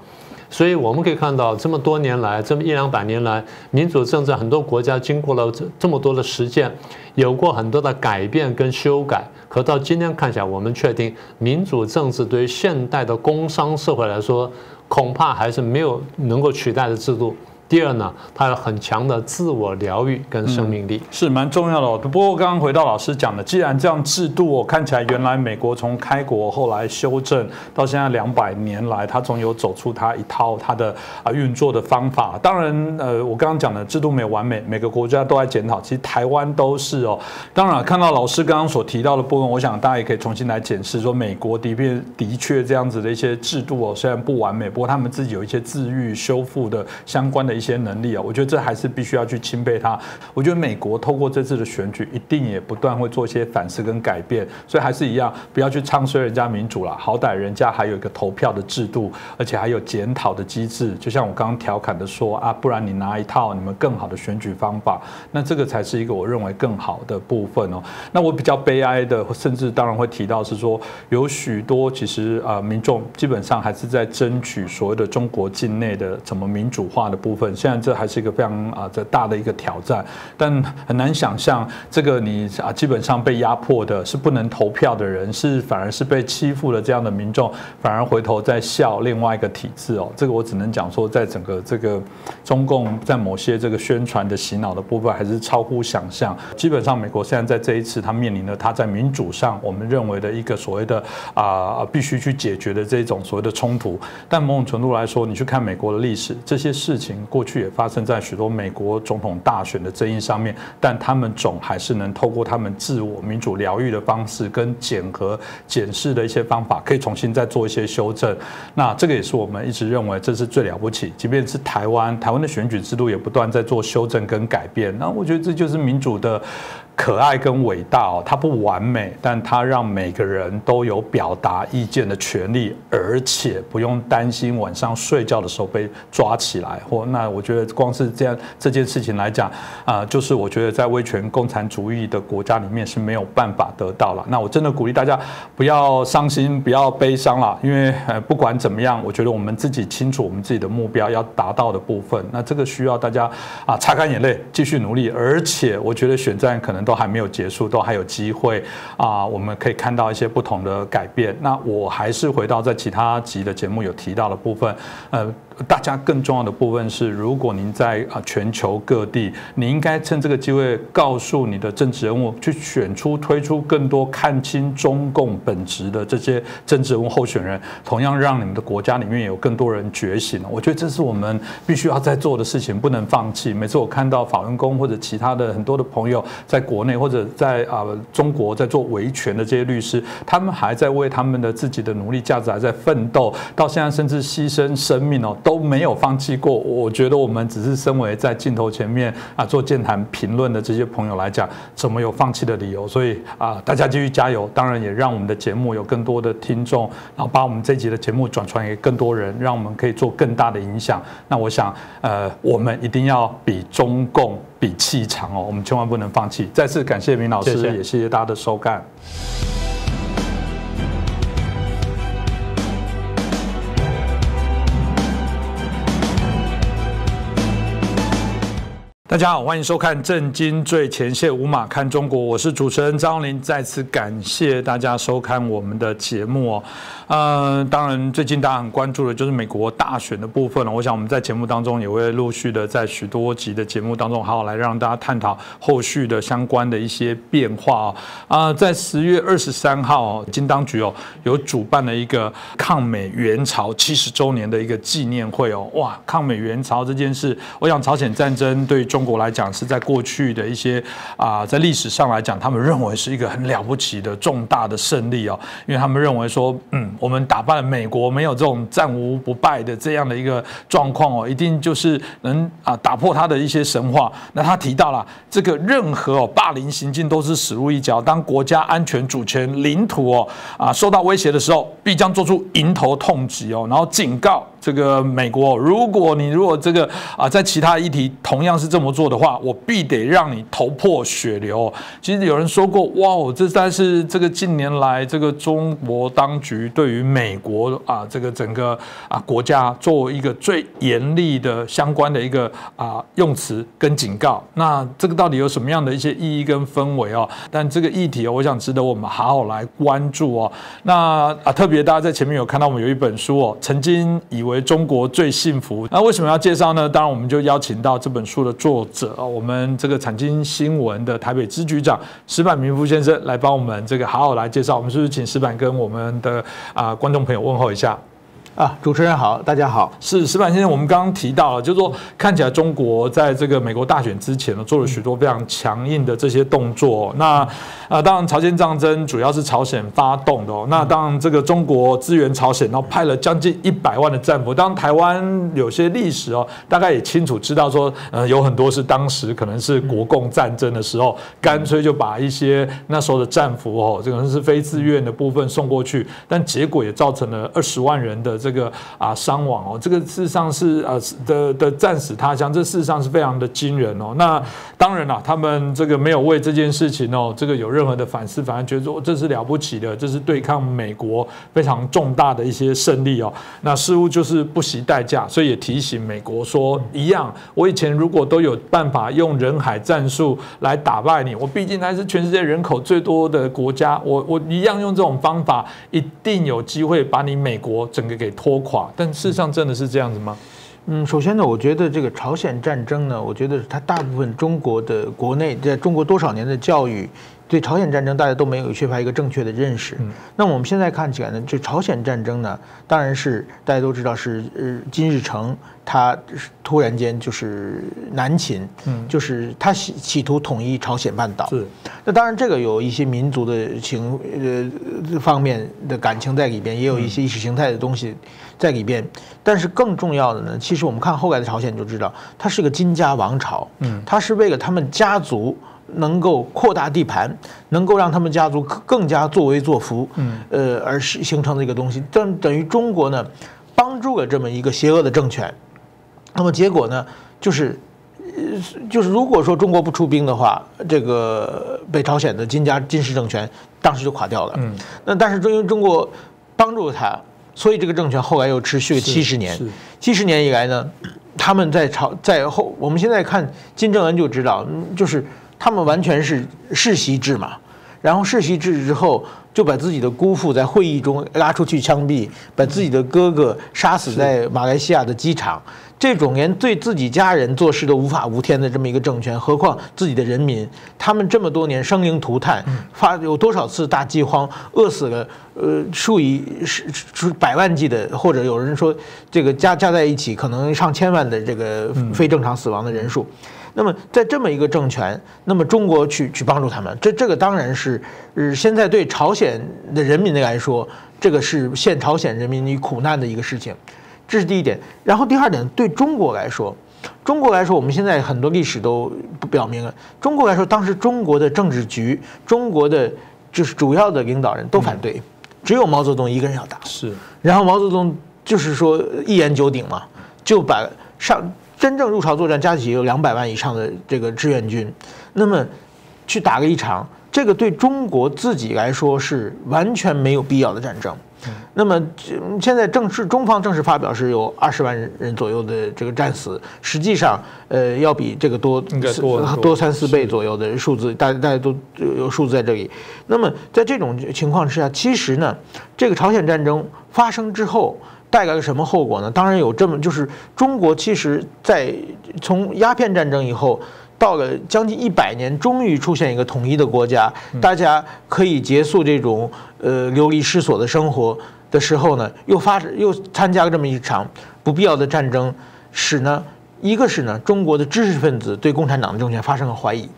所以我们可以看到，这么多年来，这么一两百年来，民主政治很多国家经过了这这么多的实践，有过很多的改变跟修改。可到今天看起来，我们确定民主政治对于现代的工商社会来说，恐怕还是没有能够取代的制度。第二呢，它有很强的自我疗愈跟生命力，是蛮重要的。哦。不过刚刚回到老师讲的，既然这样制度，我看起来原来美国从开国后来修正到现在两百年来，它总有走出它一套它的啊运作的方法。当然，呃，我刚刚讲的制度没有完美，每个国家都在检讨。其实台湾都是哦。当然，看到老师刚刚所提到的部分，我想大家也可以重新来检视，说美国的确的确这样子的一些制度哦，虽然不完美，不过他们自己有一些自愈修复的相关的。些能力啊，我觉得这还是必须要去钦佩他。我觉得美国透过这次的选举，一定也不断会做一些反思跟改变。所以还是一样，不要去唱衰人家民主了。好歹人家还有一个投票的制度，而且还有检讨的机制。就像我刚刚调侃的说啊，不然你拿一套你们更好的选举方法，那这个才是一个我认为更好的部分哦。那我比较悲哀的，甚至当然会提到是说，有许多其实啊民众基本上还是在争取所谓的中国境内的怎么民主化的部分。现在这还是一个非常啊这大的一个挑战，但很难想象这个你啊基本上被压迫的是不能投票的人，是反而是被欺负的这样的民众，反而回头在笑另外一个体制哦。这个我只能讲说，在整个这个中共在某些这个宣传的洗脑的部分，还是超乎想象。基本上美国现在在这一次，它面临的它在民主上，我们认为的一个所谓的啊必须去解决的这种所谓的冲突。但某种程度来说，你去看美国的历史，这些事情。过去也发生在许多美国总统大选的争议上面，但他们总还是能透过他们自我民主疗愈的方式，跟检核检视的一些方法，可以重新再做一些修正。那这个也是我们一直认为这是最了不起。即便是台湾，台湾的选举制度也不断在做修正跟改变。那我觉得这就是民主的。可爱跟伟大哦，它不完美，但它让每个人都有表达意见的权利，而且不用担心晚上睡觉的时候被抓起来。或那我觉得光是这样这件事情来讲啊，就是我觉得在威权共产主义的国家里面是没有办法得到了。那我真的鼓励大家不要伤心，不要悲伤了，因为呃不管怎么样，我觉得我们自己清楚我们自己的目标要达到的部分，那这个需要大家啊擦干眼泪，继续努力。而且我觉得选战可能。都都还没有结束，都还有机会啊！我们可以看到一些不同的改变。那我还是回到在其他集的节目有提到的部分，呃。大家更重要的部分是，如果您在啊全球各地，你应该趁这个机会告诉你的政治人物，去选出推出更多看清中共本质的这些政治人物候选人，同样让你们的国家里面有更多人觉醒。我觉得这是我们必须要在做的事情，不能放弃。每次我看到法轮功或者其他的很多的朋友在国内或者在啊中国在做维权的这些律师，他们还在为他们的自己的努力价值还在奋斗，到现在甚至牺牲生命哦。都没有放弃过。我觉得我们只是身为在镜头前面啊做健谈评论的这些朋友来讲，怎么有放弃的理由？所以啊，大家继续加油。当然也让我们的节目有更多的听众，然后把我们这集的节目转传给更多人，让我们可以做更大的影响。那我想，呃，我们一定要比中共比气场哦，我们千万不能放弃。再次感谢明老师，也谢谢大家的收看。大家好，欢迎收看《震惊最前线》，无马看中国，我是主持人张林，再次感谢大家收看我们的节目哦。呃，当然，最近大家很关注的就是美国大选的部分了。我想我们在节目当中也会陆续的在许多集的节目当中，好好来让大家探讨后续的相关的一些变化哦。啊，在十月二十三号，金当局哦有主办了一个抗美援朝七十周年的一个纪念会哦。哇，抗美援朝这件事，我想朝鲜战争对中中国来讲是在过去的一些啊，在历史上来讲，他们认为是一个很了不起的重大的胜利哦，因为他们认为说，嗯。我们打败美国，没有这种战无不败的这样的一个状况哦，一定就是能啊打破他的一些神话。那他提到了这个任何霸凌行径都是死路一条，当国家安全、主权、领土哦啊受到威胁的时候，必将做出迎头痛击哦，然后警告。这个美国，如果你如果这个啊，在其他议题同样是这么做的话，我必得让你头破血流。其实有人说过，哇哦，这但是这个近年来这个中国当局对于美国啊这个整个啊国家作为一个最严厉的相关的一个啊用词跟警告，那这个到底有什么样的一些意义跟氛围哦？但这个议题，我想值得我们好好来关注哦。那啊，特别大家在前面有看到我们有一本书哦，曾经以为。为中国最幸福，那为什么要介绍呢？当然，我们就邀请到这本书的作者，我们这个产经新闻的台北支局长石板明夫先生来帮我们这个好好来介绍。我们是不是请石板跟我们的啊观众朋友问候一下？啊，主持人好，大家好。是石板先生，我们刚刚提到了，就是说看起来中国在这个美国大选之前呢，做了许多非常强硬的这些动作。那啊，当然朝鲜战争主要是朝鲜发动的哦。那当然这个中国支援朝鲜，然后派了将近一百万的战俘。当台湾有些历史哦，大概也清楚知道说，呃，有很多是当时可能是国共战争的时候，干脆就把一些那时候的战俘哦，这可能是非自愿的部分送过去，但结果也造成了二十万人的。这个啊伤亡哦，这个事实上是呃的的战死他乡，这事实上是非常的惊人哦。那当然了，他们这个没有为这件事情哦，这个有任何的反思，反而觉得说这是了不起的，这是对抗美国非常重大的一些胜利哦。那似乎就是不惜代价，所以也提醒美国说，一样，我以前如果都有办法用人海战术来打败你，我毕竟还是全世界人口最多的国家，我我一样用这种方法，一定有机会把你美国整个给。拖垮，但事实上真的是这样子吗？嗯，首先呢，我觉得这个朝鲜战争呢，我觉得它大部分中国的国内在中国多少年的教育。对朝鲜战争，大家都没有缺乏一个正确的认识。那我们现在看起来呢，就朝鲜战争呢，当然是大家都知道是呃金日成他突然间就是南侵，就是他企企图统一朝鲜半岛。是。那当然这个有一些民族的情呃方面的感情在里边，也有一些意识形态的东西在里边。但是更重要的呢，其实我们看后来的朝鲜就知道，它是个金家王朝。嗯。它是为了他们家族。能够扩大地盘，能够让他们家族更加作威作福，嗯，呃，而是形成的一个东西。等等于中国呢，帮助了这么一个邪恶的政权。那么结果呢，就是，就是如果说中国不出兵的话，这个北朝鲜的金家金氏政权当时就垮掉了。嗯，那但是因为中国帮助了他，所以这个政权后来又持续了七十年。七十年以来呢，他们在朝在后，我们现在看金正恩就知道，就是。他们完全是世袭制嘛，然后世袭制之后，就把自己的姑父在会议中拉出去枪毙，把自己的哥哥杀死在马来西亚的机场。这种连对自己家人做事都无法无天的这么一个政权，何况自己的人民？他们这么多年生灵涂炭，发有多少次大饥荒，饿死了呃数以十数百万计的，或者有人说这个加加在一起可能上千万的这个非正常死亡的人数。那么，在这么一个政权，那么中国去去帮助他们，这这个当然是，呃，现在对朝鲜的人民来说，这个是陷朝鲜人民于苦难的一个事情，这是第一点。然后第二点，对中国来说，中国来说，我们现在很多历史都不表明了，中国来说，当时中国的政治局，中国的就是主要的领导人都反对，只有毛泽东一个人要打。是。然后毛泽东就是说一言九鼎嘛，就把上。真正入朝作战，加起有两百万以上的这个志愿军，那么去打个一场，这个对中国自己来说是完全没有必要的战争。那么现在正式中方正式发表是有二十万人左右的这个战死，实际上呃要比这个多多三四倍左右的数字，大大家都有数字在这里。那么在这种情况之下，其实呢，这个朝鲜战争发生之后带来了什么后果呢？当然有这么就是中国其实在从鸦片战争以后。到了将近一百年，终于出现一个统一的国家，大家可以结束这种呃流离失所的生活的时候呢，又发又参加了这么一场不必要的战争，使呢，一个是呢，中国的知识分子对共产党的政权发生了怀疑，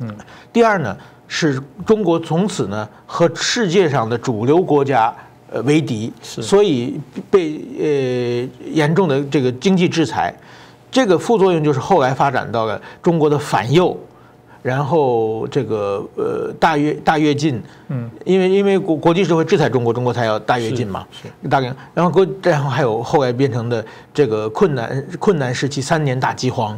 嗯，第二呢，是中国从此呢和世界上的主流国家呃为敌，所以被呃严重的这个经济制裁。这个副作用就是后来发展到了中国的反右，然后这个呃大跃大跃进，嗯，因为因为国国际社会制裁中国，中国才要大跃进嘛，是大概，然后国然后还有后来变成的这个困难困难时期三年大饥荒，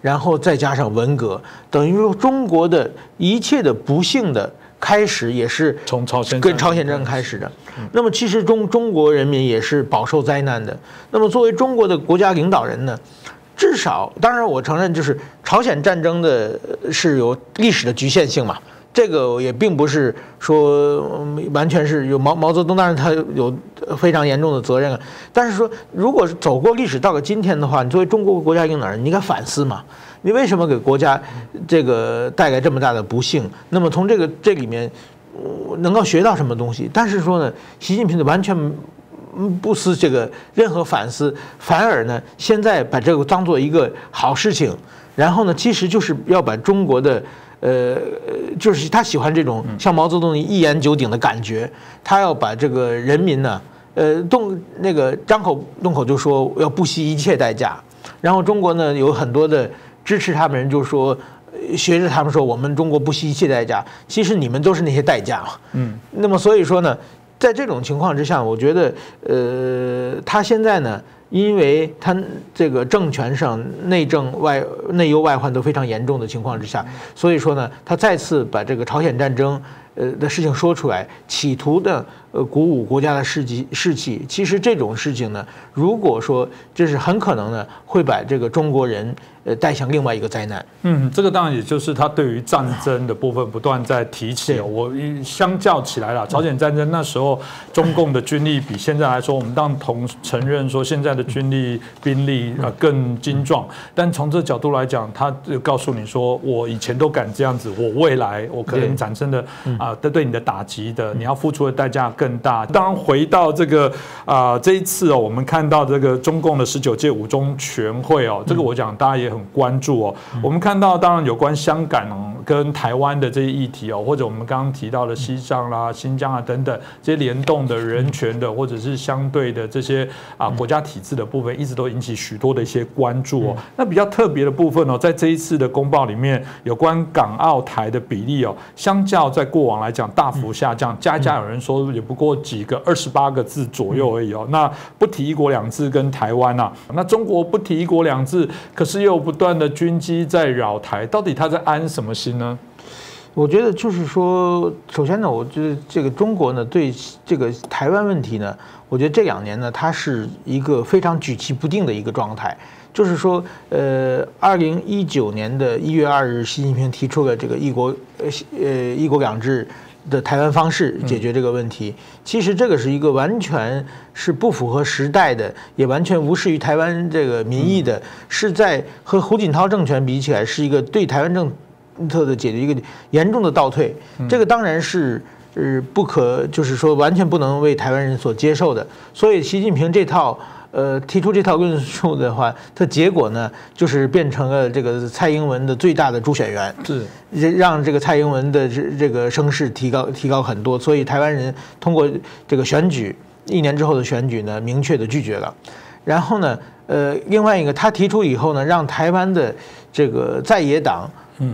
然后再加上文革，等于说中国的一切的不幸的开始也是从朝鲜跟朝鲜战争开始的，那么其实中中国人民也是饱受灾难的，那么作为中国的国家领导人呢？至少，当然，我承认，就是朝鲜战争的是有历史的局限性嘛。这个也并不是说完全是有毛毛泽东，当然他有非常严重的责任啊。但是说，如果是走过历史到了今天的话，你作为中国国家领导人，你应该反思嘛？你为什么给国家这个带来这么大的不幸？那么从这个这里面能够学到什么东西？但是说呢，习近平的完全。嗯，不思这个任何反思，反而呢，现在把这个当做一个好事情，然后呢，其实就是要把中国的，呃，就是他喜欢这种像毛泽东一言九鼎的感觉，他要把这个人民呢，呃，动那个张口动口就说要不惜一切代价，然后中国呢有很多的支持他们人就说，学着他们说我们中国不惜一切代价，其实你们都是那些代价嘛，嗯，那么所以说呢。在这种情况之下，我觉得，呃，他现在呢，因为他这个政权上内政外内忧外患都非常严重的情况之下，所以说呢，他再次把这个朝鲜战争呃的事情说出来，企图的呃鼓舞国家的士气士气。其实这种事情呢，如果说这是很可能呢，会把这个中国人。呃，带向另外一个灾难。嗯，这个当然也就是他对于战争的部分不断在提起。我相较起来了，朝鲜战争那时候中共的军力比现在来说，我们当同承认说现在的军力兵力啊更精壮。但从这角度来讲，他就告诉你说，我以前都敢这样子，我未来我可能产生的啊的对你的打击的，你要付出的代价更大。当然回到这个啊这一次哦，我们看到这个中共的十九届五中全会哦，这个我讲大家也。很关注哦，我们看到当然有关香港跟台湾的这些议题哦，或者我们刚刚提到的西藏啦、新疆啊等等这些联动的人权的或者是相对的这些啊国家体制的部分，一直都引起许多的一些关注哦。那比较特别的部分哦，在这一次的公报里面，有关港澳台的比例哦，相较在过往来讲大幅下降，家家有人说也不过几个二十八个字左右而已哦。那不提一国两制跟台湾呐，那中国不提一国两制，可是又不断的军机在扰台，到底他在安什么心呢？我觉得就是说，首先呢，我觉得这个中国呢，对这个台湾问题呢，我觉得这两年呢，它是一个非常举棋不定的一个状态。就是说，呃，二零一九年的一月二日，习近平提出了这个一国呃呃一国两制。的台湾方式解决这个问题，其实这个是一个完全是不符合时代的，也完全无视于台湾这个民意的，是在和胡锦涛政权比起来，是一个对台湾政策的解决一个严重的倒退。这个当然是呃不可，就是说完全不能为台湾人所接受的。所以习近平这套。呃，提出这套论述的话，它结果呢，就是变成了这个蔡英文的最大的助选员，是让这个蔡英文的这这个声势提高提高很多。所以台湾人通过这个选举，一年之后的选举呢，明确的拒绝了。然后呢，呃，另外一个他提出以后呢，让台湾的这个在野党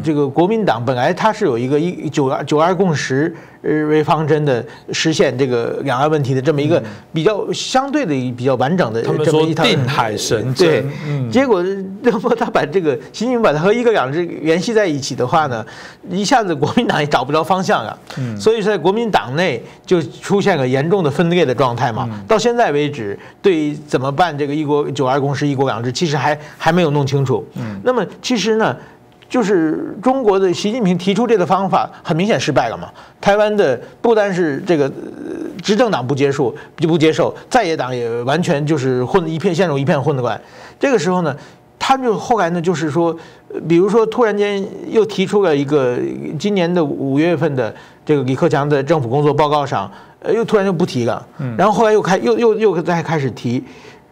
这个国民党本来它是有一个一九二九二共识呃为方针的实现这个两岸问题的这么一个比较相对的比较完整的这么一套定海神对针，对，结果那么他把这个习近平把它和一国两制联系在一起的话呢，一下子国民党也找不着方向啊。所以在国民党内就出现了严重的分裂的状态嘛。到现在为止，对于怎么办这个一国九二共识、一国两制，其实还还没有弄清楚。那么其实呢？就是中国的习近平提出这个方法，很明显失败了嘛。台湾的不单是这个呃执政党不接受，就不接受，在野党也完全就是混一片，陷入一片混乱。这个时候呢，他们就后来呢，就是说，呃比如说突然间又提出了一个今年的五月份的这个李克强的政府工作报告上，呃，又突然就不提了，然后后来又开又又又再开始提，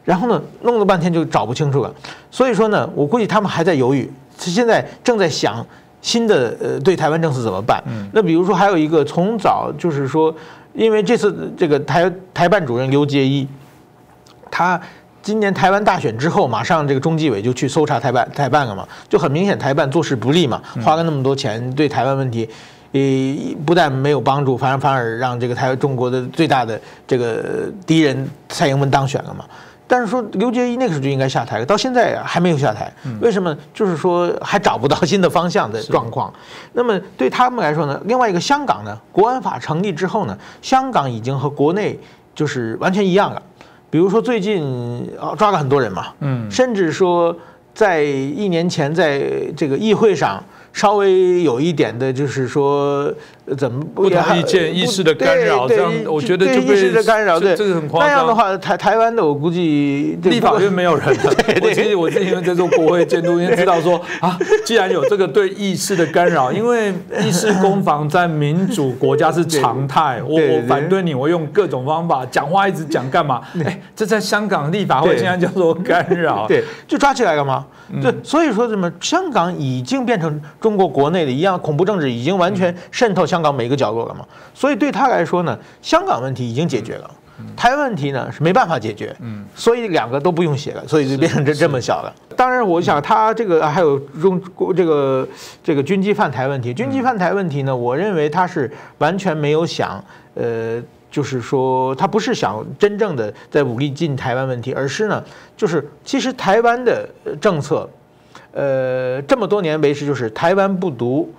然后呢，弄了半天就找不清楚了。所以说呢，我估计他们还在犹豫，现在正在想新的呃对台湾政策怎么办。那比如说还有一个从早就是说，因为这次这个台台办主任刘捷一，他今年台湾大选之后，马上这个中纪委就去搜查台办台办了嘛，就很明显台办做事不利嘛，花了那么多钱对台湾问题。呃，不但没有帮助，反而反而让这个台湾中国的最大的这个敌人蔡英文当选了嘛。但是说刘杰一那个时候就应该下台了，到现在还没有下台，为什么？就是说还找不到新的方向的状况。那么对他们来说呢，另外一个香港呢，国安法成立之后呢，香港已经和国内就是完全一样了。比如说最近啊抓了很多人嘛，嗯甚至说在一年前在这个议会上稍微有一点的，就是说呃怎么不同意见意识的干扰这样对我觉得就被对意识的干扰，对这这个很夸张那样的话，台台湾的我估计立法院没有人了。[laughs] 对我其实我之前在做国会监督，[laughs] 因为知道说啊，既然有这个对意识的干扰，因为意识攻防在民主国家是常态，我我反对你，我用各种方法讲话一直讲干嘛？哎，这在香港立法会对现在叫做干扰。对，就抓起来了吗？嗯对，所以说什么，香港已经变成中国国内的一样，恐怖政治已经完全渗透香港每个角落了嘛。所以对他来说呢，香港问题已经解决了，台湾问题呢是没办法解决，嗯所以两个都不用写了，所以就变成这这么小了。当然，我想他这个还有中国这个这个军机犯台问题，军机犯台问题呢，我认为他是完全没有想，呃。就是说，他不是想真正的在武力进台湾问题，而是呢，就是其实台湾的呃政策，呃，这么多年维持就是台湾不独，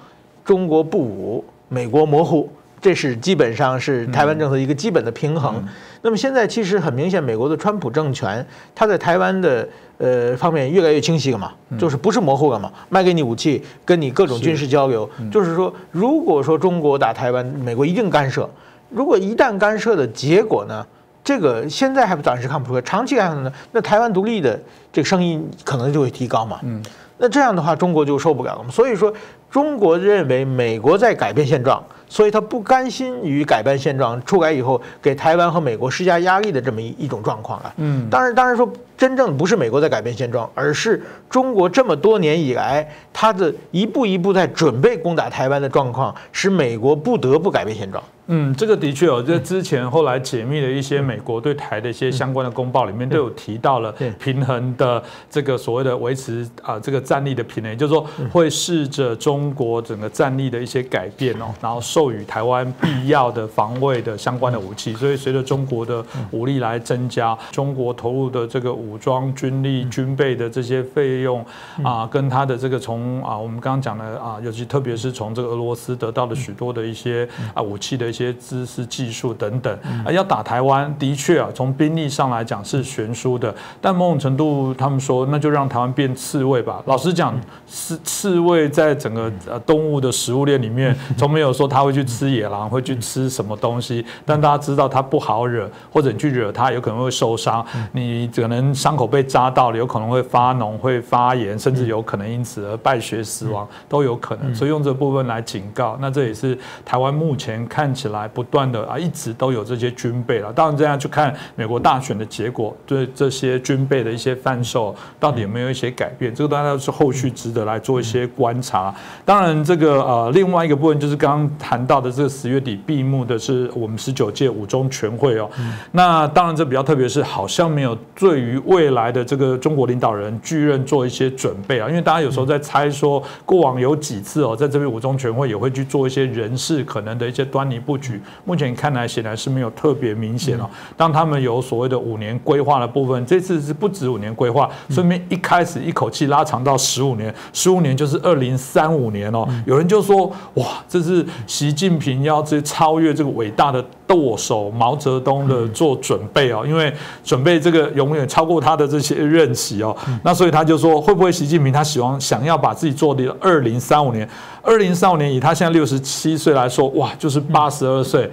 中国不武，美国模糊，这是基本上是台湾政策一个基本的平衡。那么现在其实很明显，美国的川普政权，他在台湾的呃方面越来越清晰了嘛，就是不是模糊了嘛，卖给你武器，跟你各种军事交流，就是说，如果说中国打台湾，美国一定干涉。如果一旦干涉的结果呢？这个现在还不暂时看不出来，长期看呢，那台湾独立的这个声音可能就会提高嘛。嗯，那这样的话，中国就受不了了嘛。所以说，中国认为美国在改变现状，所以他不甘心于改变现状出改以后给台湾和美国施加压力的这么一一种状况啊。嗯当然，当然说真正不是美国在改变现状，而是中国这么多年以来，它的一步一步在准备攻打台湾的状况，使美国不得不改变现状。嗯，这个的确有，在之前后来解密的一些美国对台的一些相关的公报里面，都有提到了对平衡的这个所谓的维持啊这个战力的平衡，也就是说会试着中国整个战力的一些改变哦，然后授予台湾必要的防卫的相关的武器。所以随着中国的武力来增加，中国投入的这个武装军力、军备的这些费用啊，跟他的这个从啊我们刚刚讲的啊，尤其特别是从这个俄罗斯得到的许多的一些啊武器的一些知识技术等等啊，要打台湾的确啊，从兵力上来讲是悬殊的，但某种程度他们说那就让台湾变刺猬吧。老实讲，刺刺猬在整个呃动物的食物链里面，[laughs] 从没有说它会去吃野狼，会去吃什么东西，但大家知道它不好惹，或者你去惹它有可能会受伤，你可能伤口被扎到了，有可能会发脓、会发炎，甚至有可能因此而败血死亡都有可能。所以用这部分来警告，那这也是台湾目前看起来。不断的啊，一直都有这些军备了。当然这样去看美国大选的结果，对这些军备的一些贩售到底有没有一些改变，这个当然是后续值得来做一些观察。当然，这个呃另外一个部分就是刚刚谈到的这个十月底闭幕的是我们十九届五中全会哦。那当然这比较特别是好像没有对于未来的这个中国领导人继任做一些准备啊，因为大家有时候在猜说过往有几次哦，在这边五中全会也会去做一些人事可能的一些端倪布局，目前看来显然是没有特别明显哦。当他们有所谓的五年规划的部分，这次是不止五年规划，顺便一开始一口气拉长到十五年，十五年就是二零三五年哦。有人就说哇，这是习近平要去超越这个伟大的舵手毛泽东的做准备哦，因为准备这个永远超过他的这些任期哦。那所以他就说，会不会习近平他喜欢想要把自己做的二零三五年，二零三五年以他现在六十七岁来说，哇，就是八十二岁。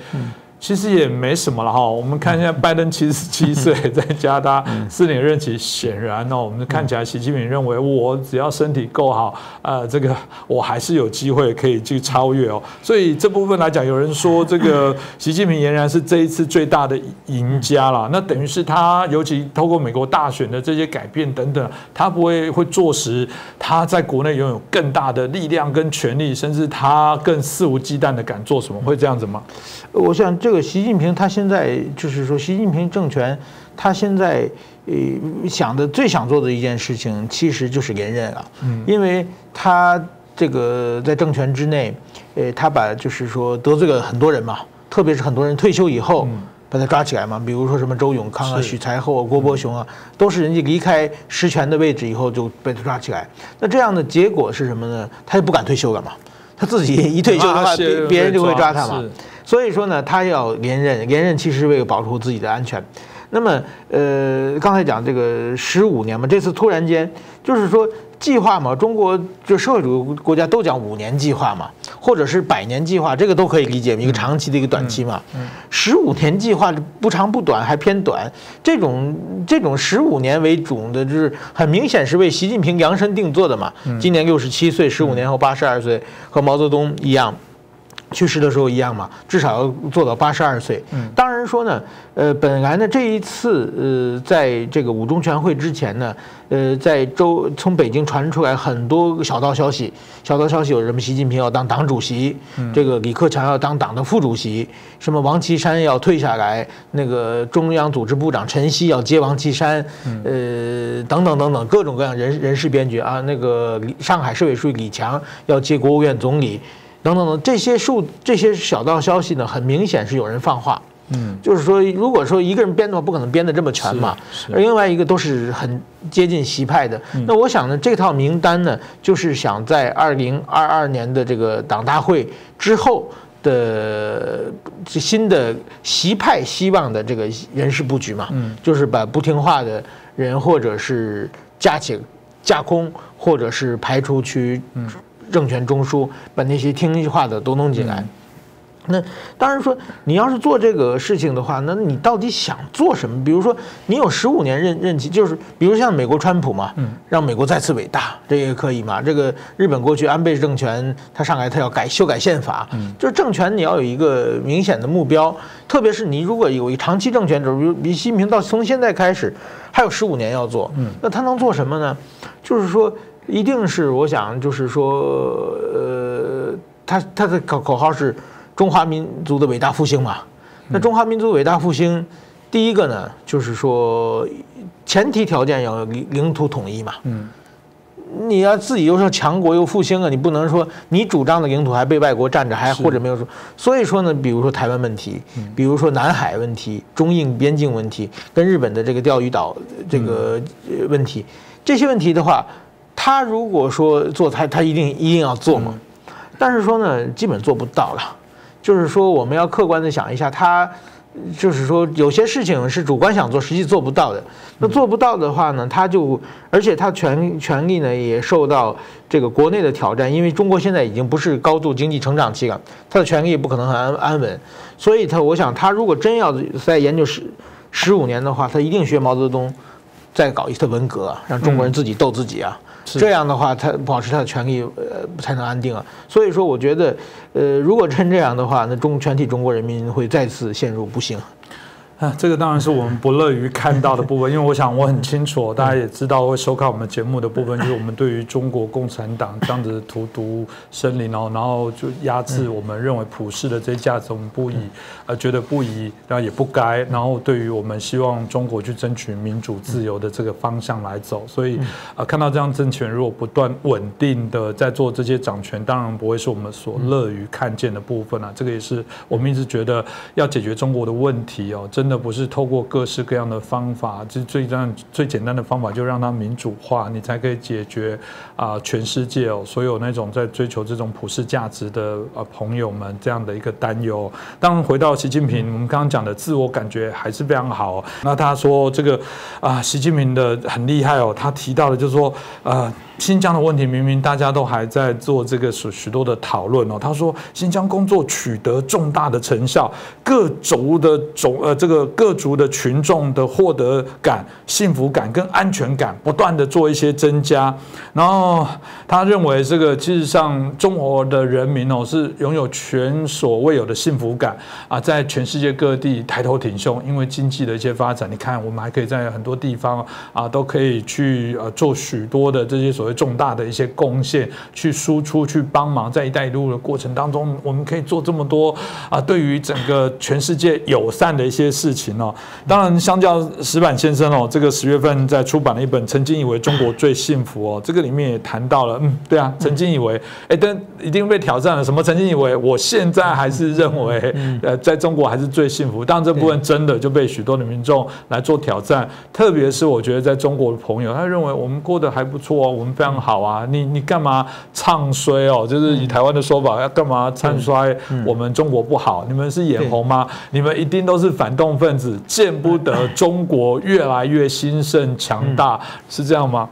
其实也没什么了哈，我们看一下拜登七十七岁，[laughs] 在加大四年任期，显然呢，我们看起来习近平认为我只要身体够好，呃，这个我还是有机会可以去超越哦。所以这部分来讲，有人说这个 [laughs] 习近平仍然是这一次最大的赢家了。那等于是他，尤其透过美国大选的这些改变等等，他不会会坐实他在国内拥有更大的力量跟权力，甚至他更肆无忌惮的敢做什么，会这样子吗？我想这个习近平他现在就是说，习近平政权他现在呃想的最想做的一件事情，其实就是连任了。嗯，因为他这个在政权之内，呃，他把就是说得罪了很多人嘛，特别是很多人退休以后把他抓起来嘛，比如说什么周永康啊、许才厚啊、郭伯雄啊，都是人家离开实权的位置以后就被他抓起来。那这样的结果是什么呢？他也不敢退休了嘛，他自己一退休的话，[laughs] 别别人就会抓他嘛。所以说呢，他要连任，连任其实是为了保护自己的安全。那么，呃，刚才讲这个十五年嘛，这次突然间就是说计划嘛，中国就社会主义国家都讲五年计划嘛，或者是百年计划，这个都可以理解，一个长期的一个短期嘛。十五年计划不长不短，还偏短，这种这种十五年为主的，就是很明显是为习近平量身定做的嘛。今年六十七岁，十五年后八十二岁，和毛泽东一样。去世的时候一样嘛，至少要做到八十二岁。当然说呢，呃，本来呢这一次，呃，在这个五中全会之前呢，呃，在周从北京传出来很多小道消息，小道消息有什么？习近平要当党主席，这个李克强要当党的副主席，什么王岐山要退下来，那个中央组织部长陈希要接王岐山，呃，等等等等，各种各样人人事编局啊，那个上海市委书记李强要接国务院总理。等等等，这些数这些小道消息呢，很明显是有人放话。嗯，就是说，如果说一个人编的话，不可能编得这么全嘛。而另外一个都是很接近习派的。那我想呢，这套名单呢，就是想在二零二二年的这个党大会之后的新的习派希望的这个人事布局嘛。嗯，就是把不听话的人，或者是架起架空，或者是排除去。政权中枢把那些听话的都弄进来，那当然说你要是做这个事情的话，那你到底想做什么？比如说你有十五年任任期，就是比如像美国川普嘛，让美国再次伟大，这也可以嘛？这个日本过去安倍政权他上来他要改修改宪法，就是政权你要有一个明显的目标，特别是你如果有一长期政权，比如比习近平到从现在开始还有十五年要做，那他能做什么呢？就是说。一定是，我想就是说，呃，他他的口口号是中华民族的伟大复兴嘛。那中华民族伟大复兴，第一个呢，就是说前提条件要领领土统一嘛。嗯。你要自己又说强国又复兴啊，你不能说你主张的领土还被外国占着，还或者没有说。所以说呢，比如说台湾问题，比如说南海问题、中印边境问题，跟日本的这个钓鱼岛这个问题，这些问题的话。他如果说做，他他一定一定要做嘛，但是说呢，基本做不到了。就是说，我们要客观的想一下，他就是说有些事情是主观想做，实际做不到的。那做不到的话呢，他就而且他权权力呢也受到这个国内的挑战，因为中国现在已经不是高度经济成长期了，他的权力不可能很安安稳。所以他，我想他如果真要再研究十十五年的话，他一定学毛泽东，再搞一次文革，让中国人自己斗自己啊。这样的话，他保持他的权利，呃，才能安定啊。所以说，我觉得，呃，如果真这样的话，那中全体中国人民会再次陷入不幸。啊，这个当然是我们不乐于看到的部分，因为我想我很清楚，大家也知道会收看我们节目的部分，就是我们对于中国共产党这样子荼毒生灵哦，然后就压制我们认为普世的这些价值，我们不以呃觉得不宜，然后也不该，然后对于我们希望中国去争取民主自由的这个方向来走，所以啊，看到这样政权如果不断稳定的在做这些掌权，当然不会是我们所乐于看见的部分啊，这个也是我们一直觉得要解决中国的问题哦，真的不是透过各式各样的方法，就最这样最简单的方法，就让它民主化，你才可以解决啊全世界哦所有那种在追求这种普世价值的啊朋友们这样的一个担忧。当，回到习近平，我们刚刚讲的自我感觉还是非常好。那他说这个啊，习近平的很厉害哦，他提到的就是说啊。新疆的问题明明大家都还在做这个许许多的讨论哦。他说新疆工作取得重大的成效，各族的种呃这个各族的群众的获得感、幸福感跟安全感不断的做一些增加。然后他认为这个事实上中国的人民哦是拥有前所未有的幸福感啊，在全世界各地抬头挺胸，因为经济的一些发展，你看我们还可以在很多地方啊都可以去呃做许多的这些所。所谓重大的一些贡献，去输出、去帮忙，在“一带一路”的过程当中，我们可以做这么多啊，对于整个全世界友善的一些事情哦。当然，相较石板先生哦，这个十月份在出版了一本《曾经以为中国最幸福》哦，这个里面也谈到了，嗯，对啊，曾经以为，哎，但一定被挑战了。什么？曾经以为，我现在还是认为，呃，在中国还是最幸福。当然，这部分真的就被许多的民众来做挑战，特别是我觉得在中国的朋友，他认为我们过得还不错哦，我们。非常好啊，你你干嘛唱衰哦？就是以台湾的说法，要干嘛唱衰我们中国不好？你们是眼红吗？你们一定都是反动分子，见不得中国越来越兴盛强大，是这样吗？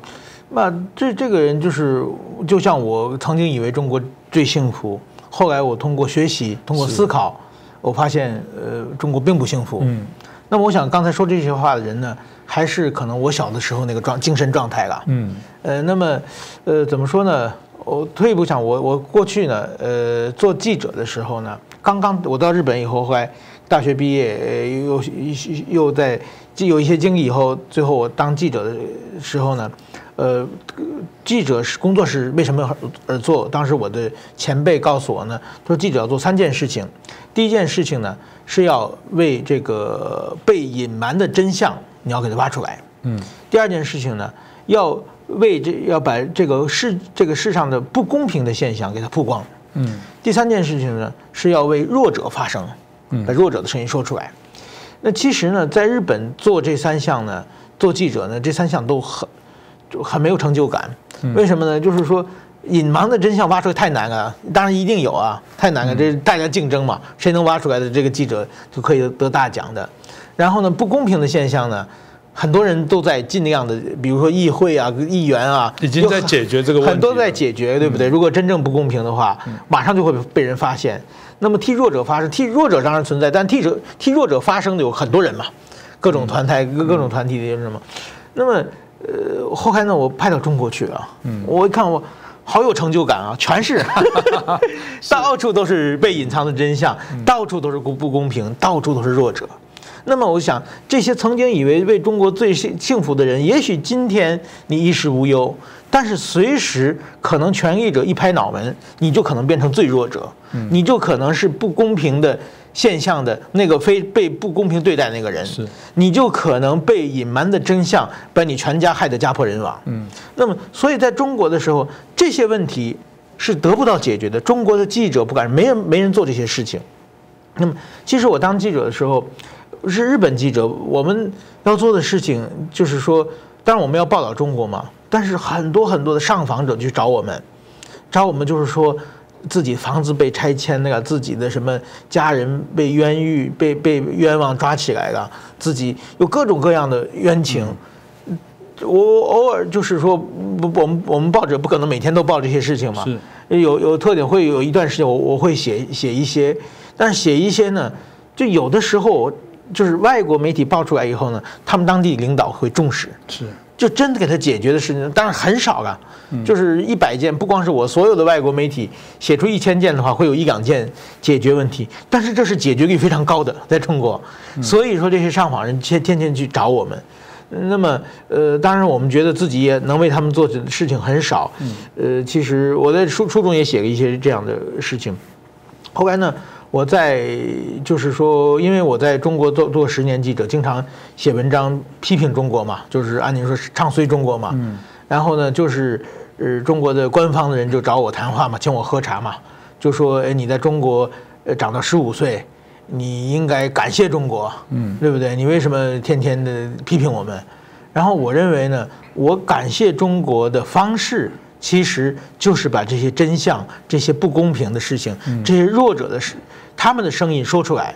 那这这个人就是，就像我曾经以为中国最幸福，后来我通过学习，通过思考，我发现呃，中国并不幸福。嗯，那么我想刚才说这些话的人呢？还是可能我小的时候那个状精神状态了。嗯，呃，那么，呃，怎么说呢？我退一步想，我我过去呢，呃，做记者的时候呢，刚刚我到日本以后，后来大学毕业，又又在有一些经历以后，最后我当记者的时候呢，呃，记者是工作是为什么而做？当时我的前辈告诉我呢，说记者要做三件事情，第一件事情呢是要为这个被隐瞒的真相。你要给它挖出来，嗯。第二件事情呢，要为这要把这个世这个世上的不公平的现象给它曝光，嗯。第三件事情呢，是要为弱者发声，嗯，把弱者的声音说出来。那其实呢，在日本做这三项呢，做记者呢，这三项都很就很没有成就感。为什么呢？就是说，隐瞒的真相挖出来太难了，当然一定有啊，太难了。这大家竞争嘛，谁能挖出来的这个记者就可以得大奖的。然后呢，不公平的现象呢，很多人都在尽量的，比如说议会啊、议员啊，已经在解决这个问题，很多在解决，对不对？如果真正不公平的话，马上就会被人发现。那么替弱者发声，替弱者当然存在，但替者替弱者发声的有很多人嘛，各种团体、各各种团体的什么。那么，呃，后来呢，我派到中国去啊，嗯，我一看我好有成就感啊，全是，[laughs] [laughs] 到处都是被隐藏的真相，到处都是不不公平，到处都是弱者。那么我想，这些曾经以为为中国最幸幸福的人，也许今天你衣食无忧，但是随时可能权力者一拍脑门，你就可能变成最弱者，你就可能是不公平的现象的那个非被不公平对待那个人，是，你就可能被隐瞒的真相把你全家害得家破人亡。嗯，那么所以在中国的时候，这些问题是得不到解决的。中国的记者不敢，没人没人做这些事情。那么其实我当记者的时候。是日本记者，我们要做的事情就是说，当然我们要报道中国嘛。但是很多很多的上访者去找我们，找我们就是说，自己房子被拆迁那个，自己的什么家人被冤狱、被被冤枉抓起来了，自己有各种各样的冤情。我偶尔就是说，不，我们我们报纸不可能每天都报这些事情嘛。是。有有特点，会有一段时间我我会写写一些，但是写一些呢，就有的时候。就是外国媒体爆出来以后呢，他们当地领导会重视，是。就真的给他解决的事情，当然很少了，就是一百件，不光是我，所有的外国媒体写出一千件的话，会有一两件解决问题，但是这是解决率非常高的，在中国，所以说这些上访人天天天去找我们，那么呃，当然我们觉得自己也能为他们做的事情很少，呃，其实我在书书中也写了一些这样的事情，后来呢？我在就是说，因为我在中国做做十年记者，经常写文章批评中国嘛，就是按您说唱衰中国嘛。嗯。然后呢，就是呃，中国的官方的人就找我谈话嘛，请我喝茶嘛，就说：“哎，你在中国呃长到十五岁，你应该感谢中国，嗯，对不对？你为什么天天的批评我们？”然后我认为呢，我感谢中国的方式。其实就是把这些真相、这些不公平的事情、这些弱者的事、他们的声音说出来，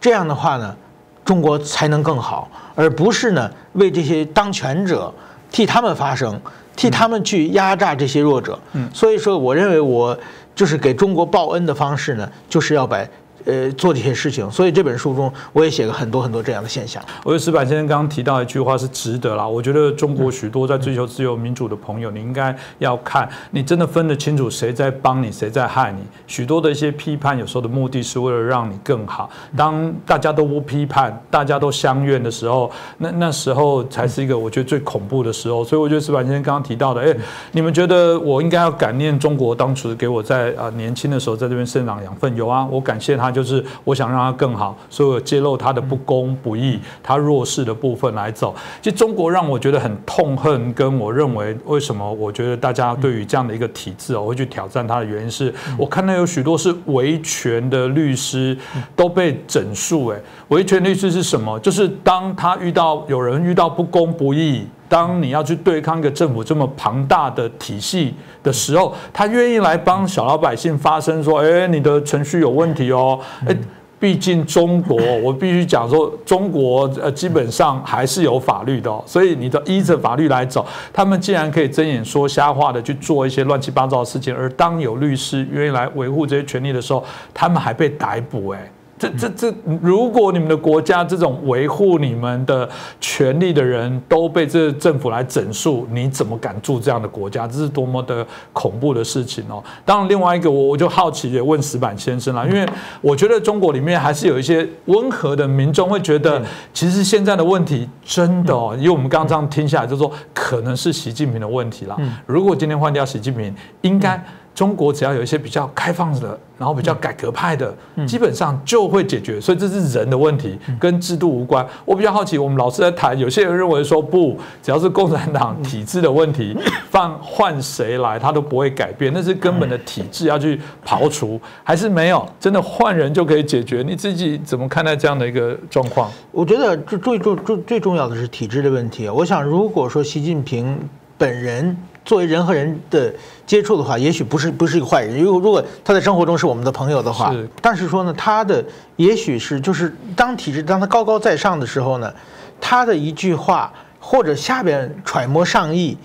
这样的话呢，中国才能更好，而不是呢为这些当权者替他们发声，替他们去压榨这些弱者。所以说，我认为我就是给中国报恩的方式呢，就是要把。呃，做这些事情，所以这本书中我也写了很多很多这样的现象。我觉得石板先生刚刚提到一句话是值得啦。我觉得中国许多在追求自由民主的朋友，你应该要看，你真的分得清楚谁在帮你，谁在害你。许多的一些批判，有时候的目的是为了让你更好。当大家都不批判，大家都相怨的时候，那那时候才是一个我觉得最恐怖的时候。所以我觉得石板先生刚刚提到的，哎，你们觉得我应该要感念中国当初给我在啊年轻的时候在这边生长养分？有啊，我感谢他。就是我想让他更好，所以我揭露他的不公不义，他弱势的部分来走。其实中国让我觉得很痛恨，跟我认为为什么我觉得大家对于这样的一个体制我会去挑战他的原因是，我看到有许多是维权的律师都被整肃。哎，维权律师是什么？就是当他遇到有人遇到不公不义。当你要去对抗一个政府这么庞大的体系的时候，他愿意来帮小老百姓发声，说：“哎，你的程序有问题哦。”哎，毕竟中国，我必须讲说，中国呃基本上还是有法律的，所以你的依着法律来走。他们竟然可以睁眼说瞎话的去做一些乱七八糟的事情，而当有律师愿意来维护这些权利的时候，他们还被逮捕，哎。这这这，如果你们的国家这种维护你们的权利的人都被这政府来整肃，你怎么敢住这样的国家？这是多么的恐怖的事情哦！当然，另外一个我我就好奇也问石板先生了，因为我觉得中国里面还是有一些温和的民众会觉得，其实现在的问题真的哦，因为我们刚刚这样听下来，就说可能是习近平的问题了。如果今天换掉习近平，应该。中国只要有一些比较开放的，然后比较改革派的，基本上就会解决。所以这是人的问题，跟制度无关。我比较好奇，我们老师在谈，有些人认为说不，只要是共产党体制的问题，放换谁来他都不会改变，那是根本的体制要去刨除，还是没有真的换人就可以解决？你自己怎么看待这样的一个状况？我觉得最最最最最重要的是体制的问题。我想，如果说习近平本人。作为人和人的接触的话，也许不是不是一个坏人。如果如果他在生活中是我们的朋友的话，但是说呢，他的也许是就是当体制当他高高在上的时候呢，他的一句话或者下边揣摩上意，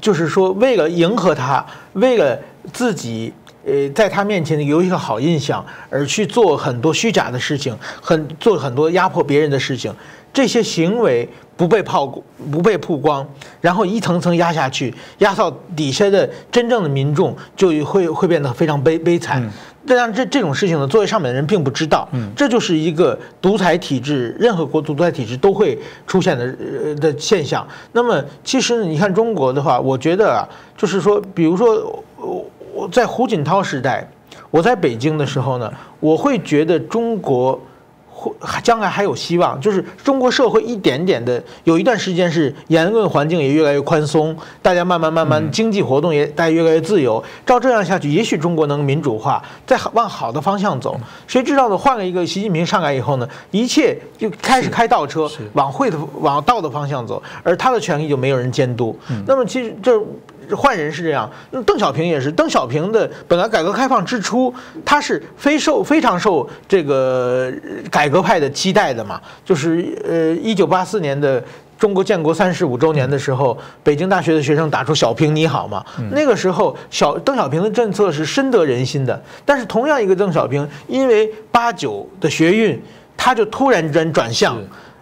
就是说为了迎合他，为了自己呃在他面前有一个好印象而去做很多虚假的事情，很做很多压迫别人的事情。这些行为不被曝不被曝光，然后一层层压下去，压到底下的真正的民众就会会变得非常悲悲惨。这样这这种事情呢，作为上面的人并不知道，这就是一个独裁体制，任何国独裁体制都会出现的呃的现象。那么其实你看中国的话，我觉得啊，就是说，比如说我我在胡锦涛时代，我在北京的时候呢，我会觉得中国会。将来还有希望，就是中国社会一点点的，有一段时间是言论环境也越来越宽松，大家慢慢慢慢经济活动也 [laughs] 大家越来越自由。照这样下去，也许中国能民主化，再往好的方向走。谁知道呢？换了一个习近平上来以后呢，一切就开始开倒车，往会的往道的方向走，而他的权利就没有人监督。那么其实这。换人是这样，邓小平也是。邓小平的本来改革开放之初，他是非受非常受这个改革派的期待的嘛。就是呃，一九八四年的中国建国三十五周年的时候，北京大学的学生打出“小平你好”嘛。那个时候，小邓小平的政策是深得人心的。但是同样一个邓小平，因为八九的学运，他就突然间转向，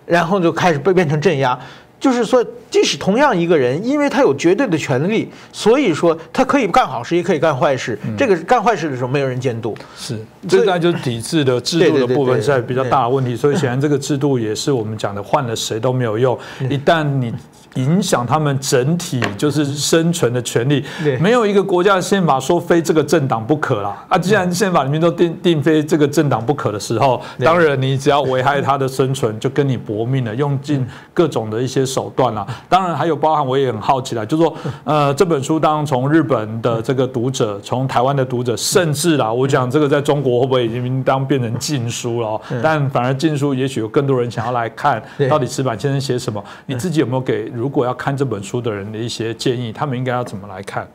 然后就开始被变成镇压。就是说，即使同样一个人，因为他有绝对的权利，所以说他可以干好事，也可以干坏事。这个干坏事的时候，没有人监督。是，这个就是体制的制度的部分，在比较大的问题。所以显然这个制度也是我们讲的，换了谁都没有用。一旦你。影响他们整体就是生存的权利，没有一个国家的宪法说非这个政党不可啦。啊，既然宪法里面都定定非这个政党不可的时候，当然你只要危害他的生存，就跟你搏命了，用尽各种的一些手段啦。当然还有包含，我也很好奇啦，就是说，呃，这本书当从日本的这个读者，从台湾的读者，甚至啦，我讲这个在中国会不会已经当变成禁书了？但反而禁书，也许有更多人想要来看到底石板先生写什么。你自己有没有给？如果要看这本书的人的一些建议，他们应该要怎么来看？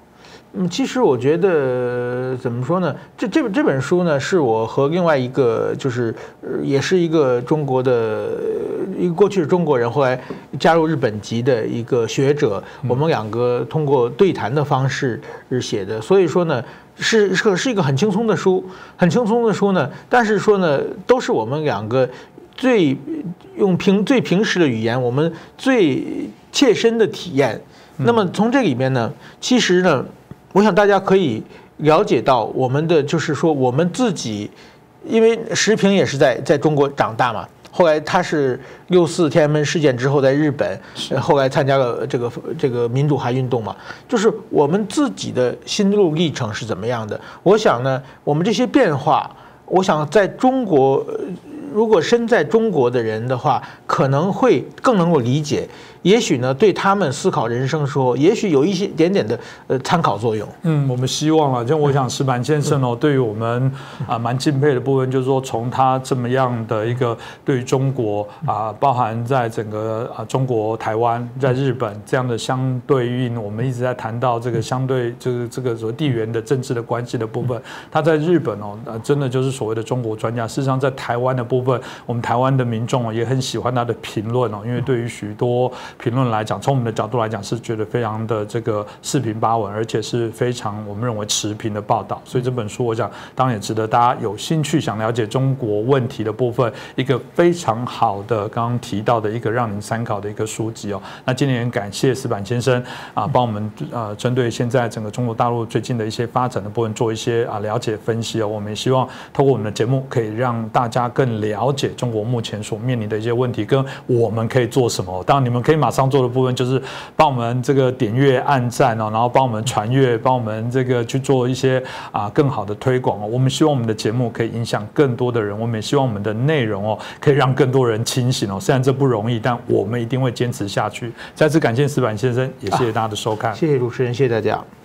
嗯，其实我觉得怎么说呢？这这本这本书呢，是我和另外一个就是也是一个中国的一个过去是中国人，后来加入日本籍的一个学者，我们两个通过对谈的方式写的。所以说呢，是是是一个很轻松的书，很轻松的书呢。但是说呢，都是我们两个最用平最平时的语言，我们最。切身的体验，那么从这里面呢，其实呢，我想大家可以了解到我们的就是说我们自己，因为石平也是在在中国长大嘛，后来他是六四天安门事件之后在日本，后来参加了这个这个民主化运动嘛，就是我们自己的心路历程是怎么样的？我想呢，我们这些变化，我想在中国，如果身在中国的人的话，可能会更能够理解。也许呢，对他们思考人生时候，也许有一些点点的呃参考作用。嗯，我们希望啊，就我想石板先生哦，对于我们啊蛮敬佩的部分，就是说从他这么样的一个对于中国啊，包含在整个啊中国台湾在日本这样的相对应，我们一直在谈到这个相对就是这个所谓地缘的政治的关系的部分。他在日本哦，呃，真的就是所谓的中国专家。事实上，在台湾的部分，我们台湾的民众也很喜欢他的评论哦，因为对于许多。评论来讲，从我们的角度来讲，是觉得非常的这个四平八稳，而且是非常我们认为持平的报道。所以这本书，我想当然也值得大家有兴趣想了解中国问题的部分，一个非常好的刚刚提到的一个让您参考的一个书籍哦。那今年感谢石板先生啊，帮我们呃针对现在整个中国大陆最近的一些发展的部分做一些啊了解分析哦。我们也希望透过我们的节目，可以让大家更了解中国目前所面临的一些问题，跟我们可以做什么。当然，你们可以马上做的部分就是帮我们这个点阅、按赞哦，然后帮我们传阅，帮我们这个去做一些啊更好的推广哦。我们希望我们的节目可以影响更多的人，我们也希望我们的内容哦可以让更多人清醒哦。虽然这不容易，但我们一定会坚持下去。再次感谢石板先生，也谢谢大家的收看。谢谢主持人，谢谢大家。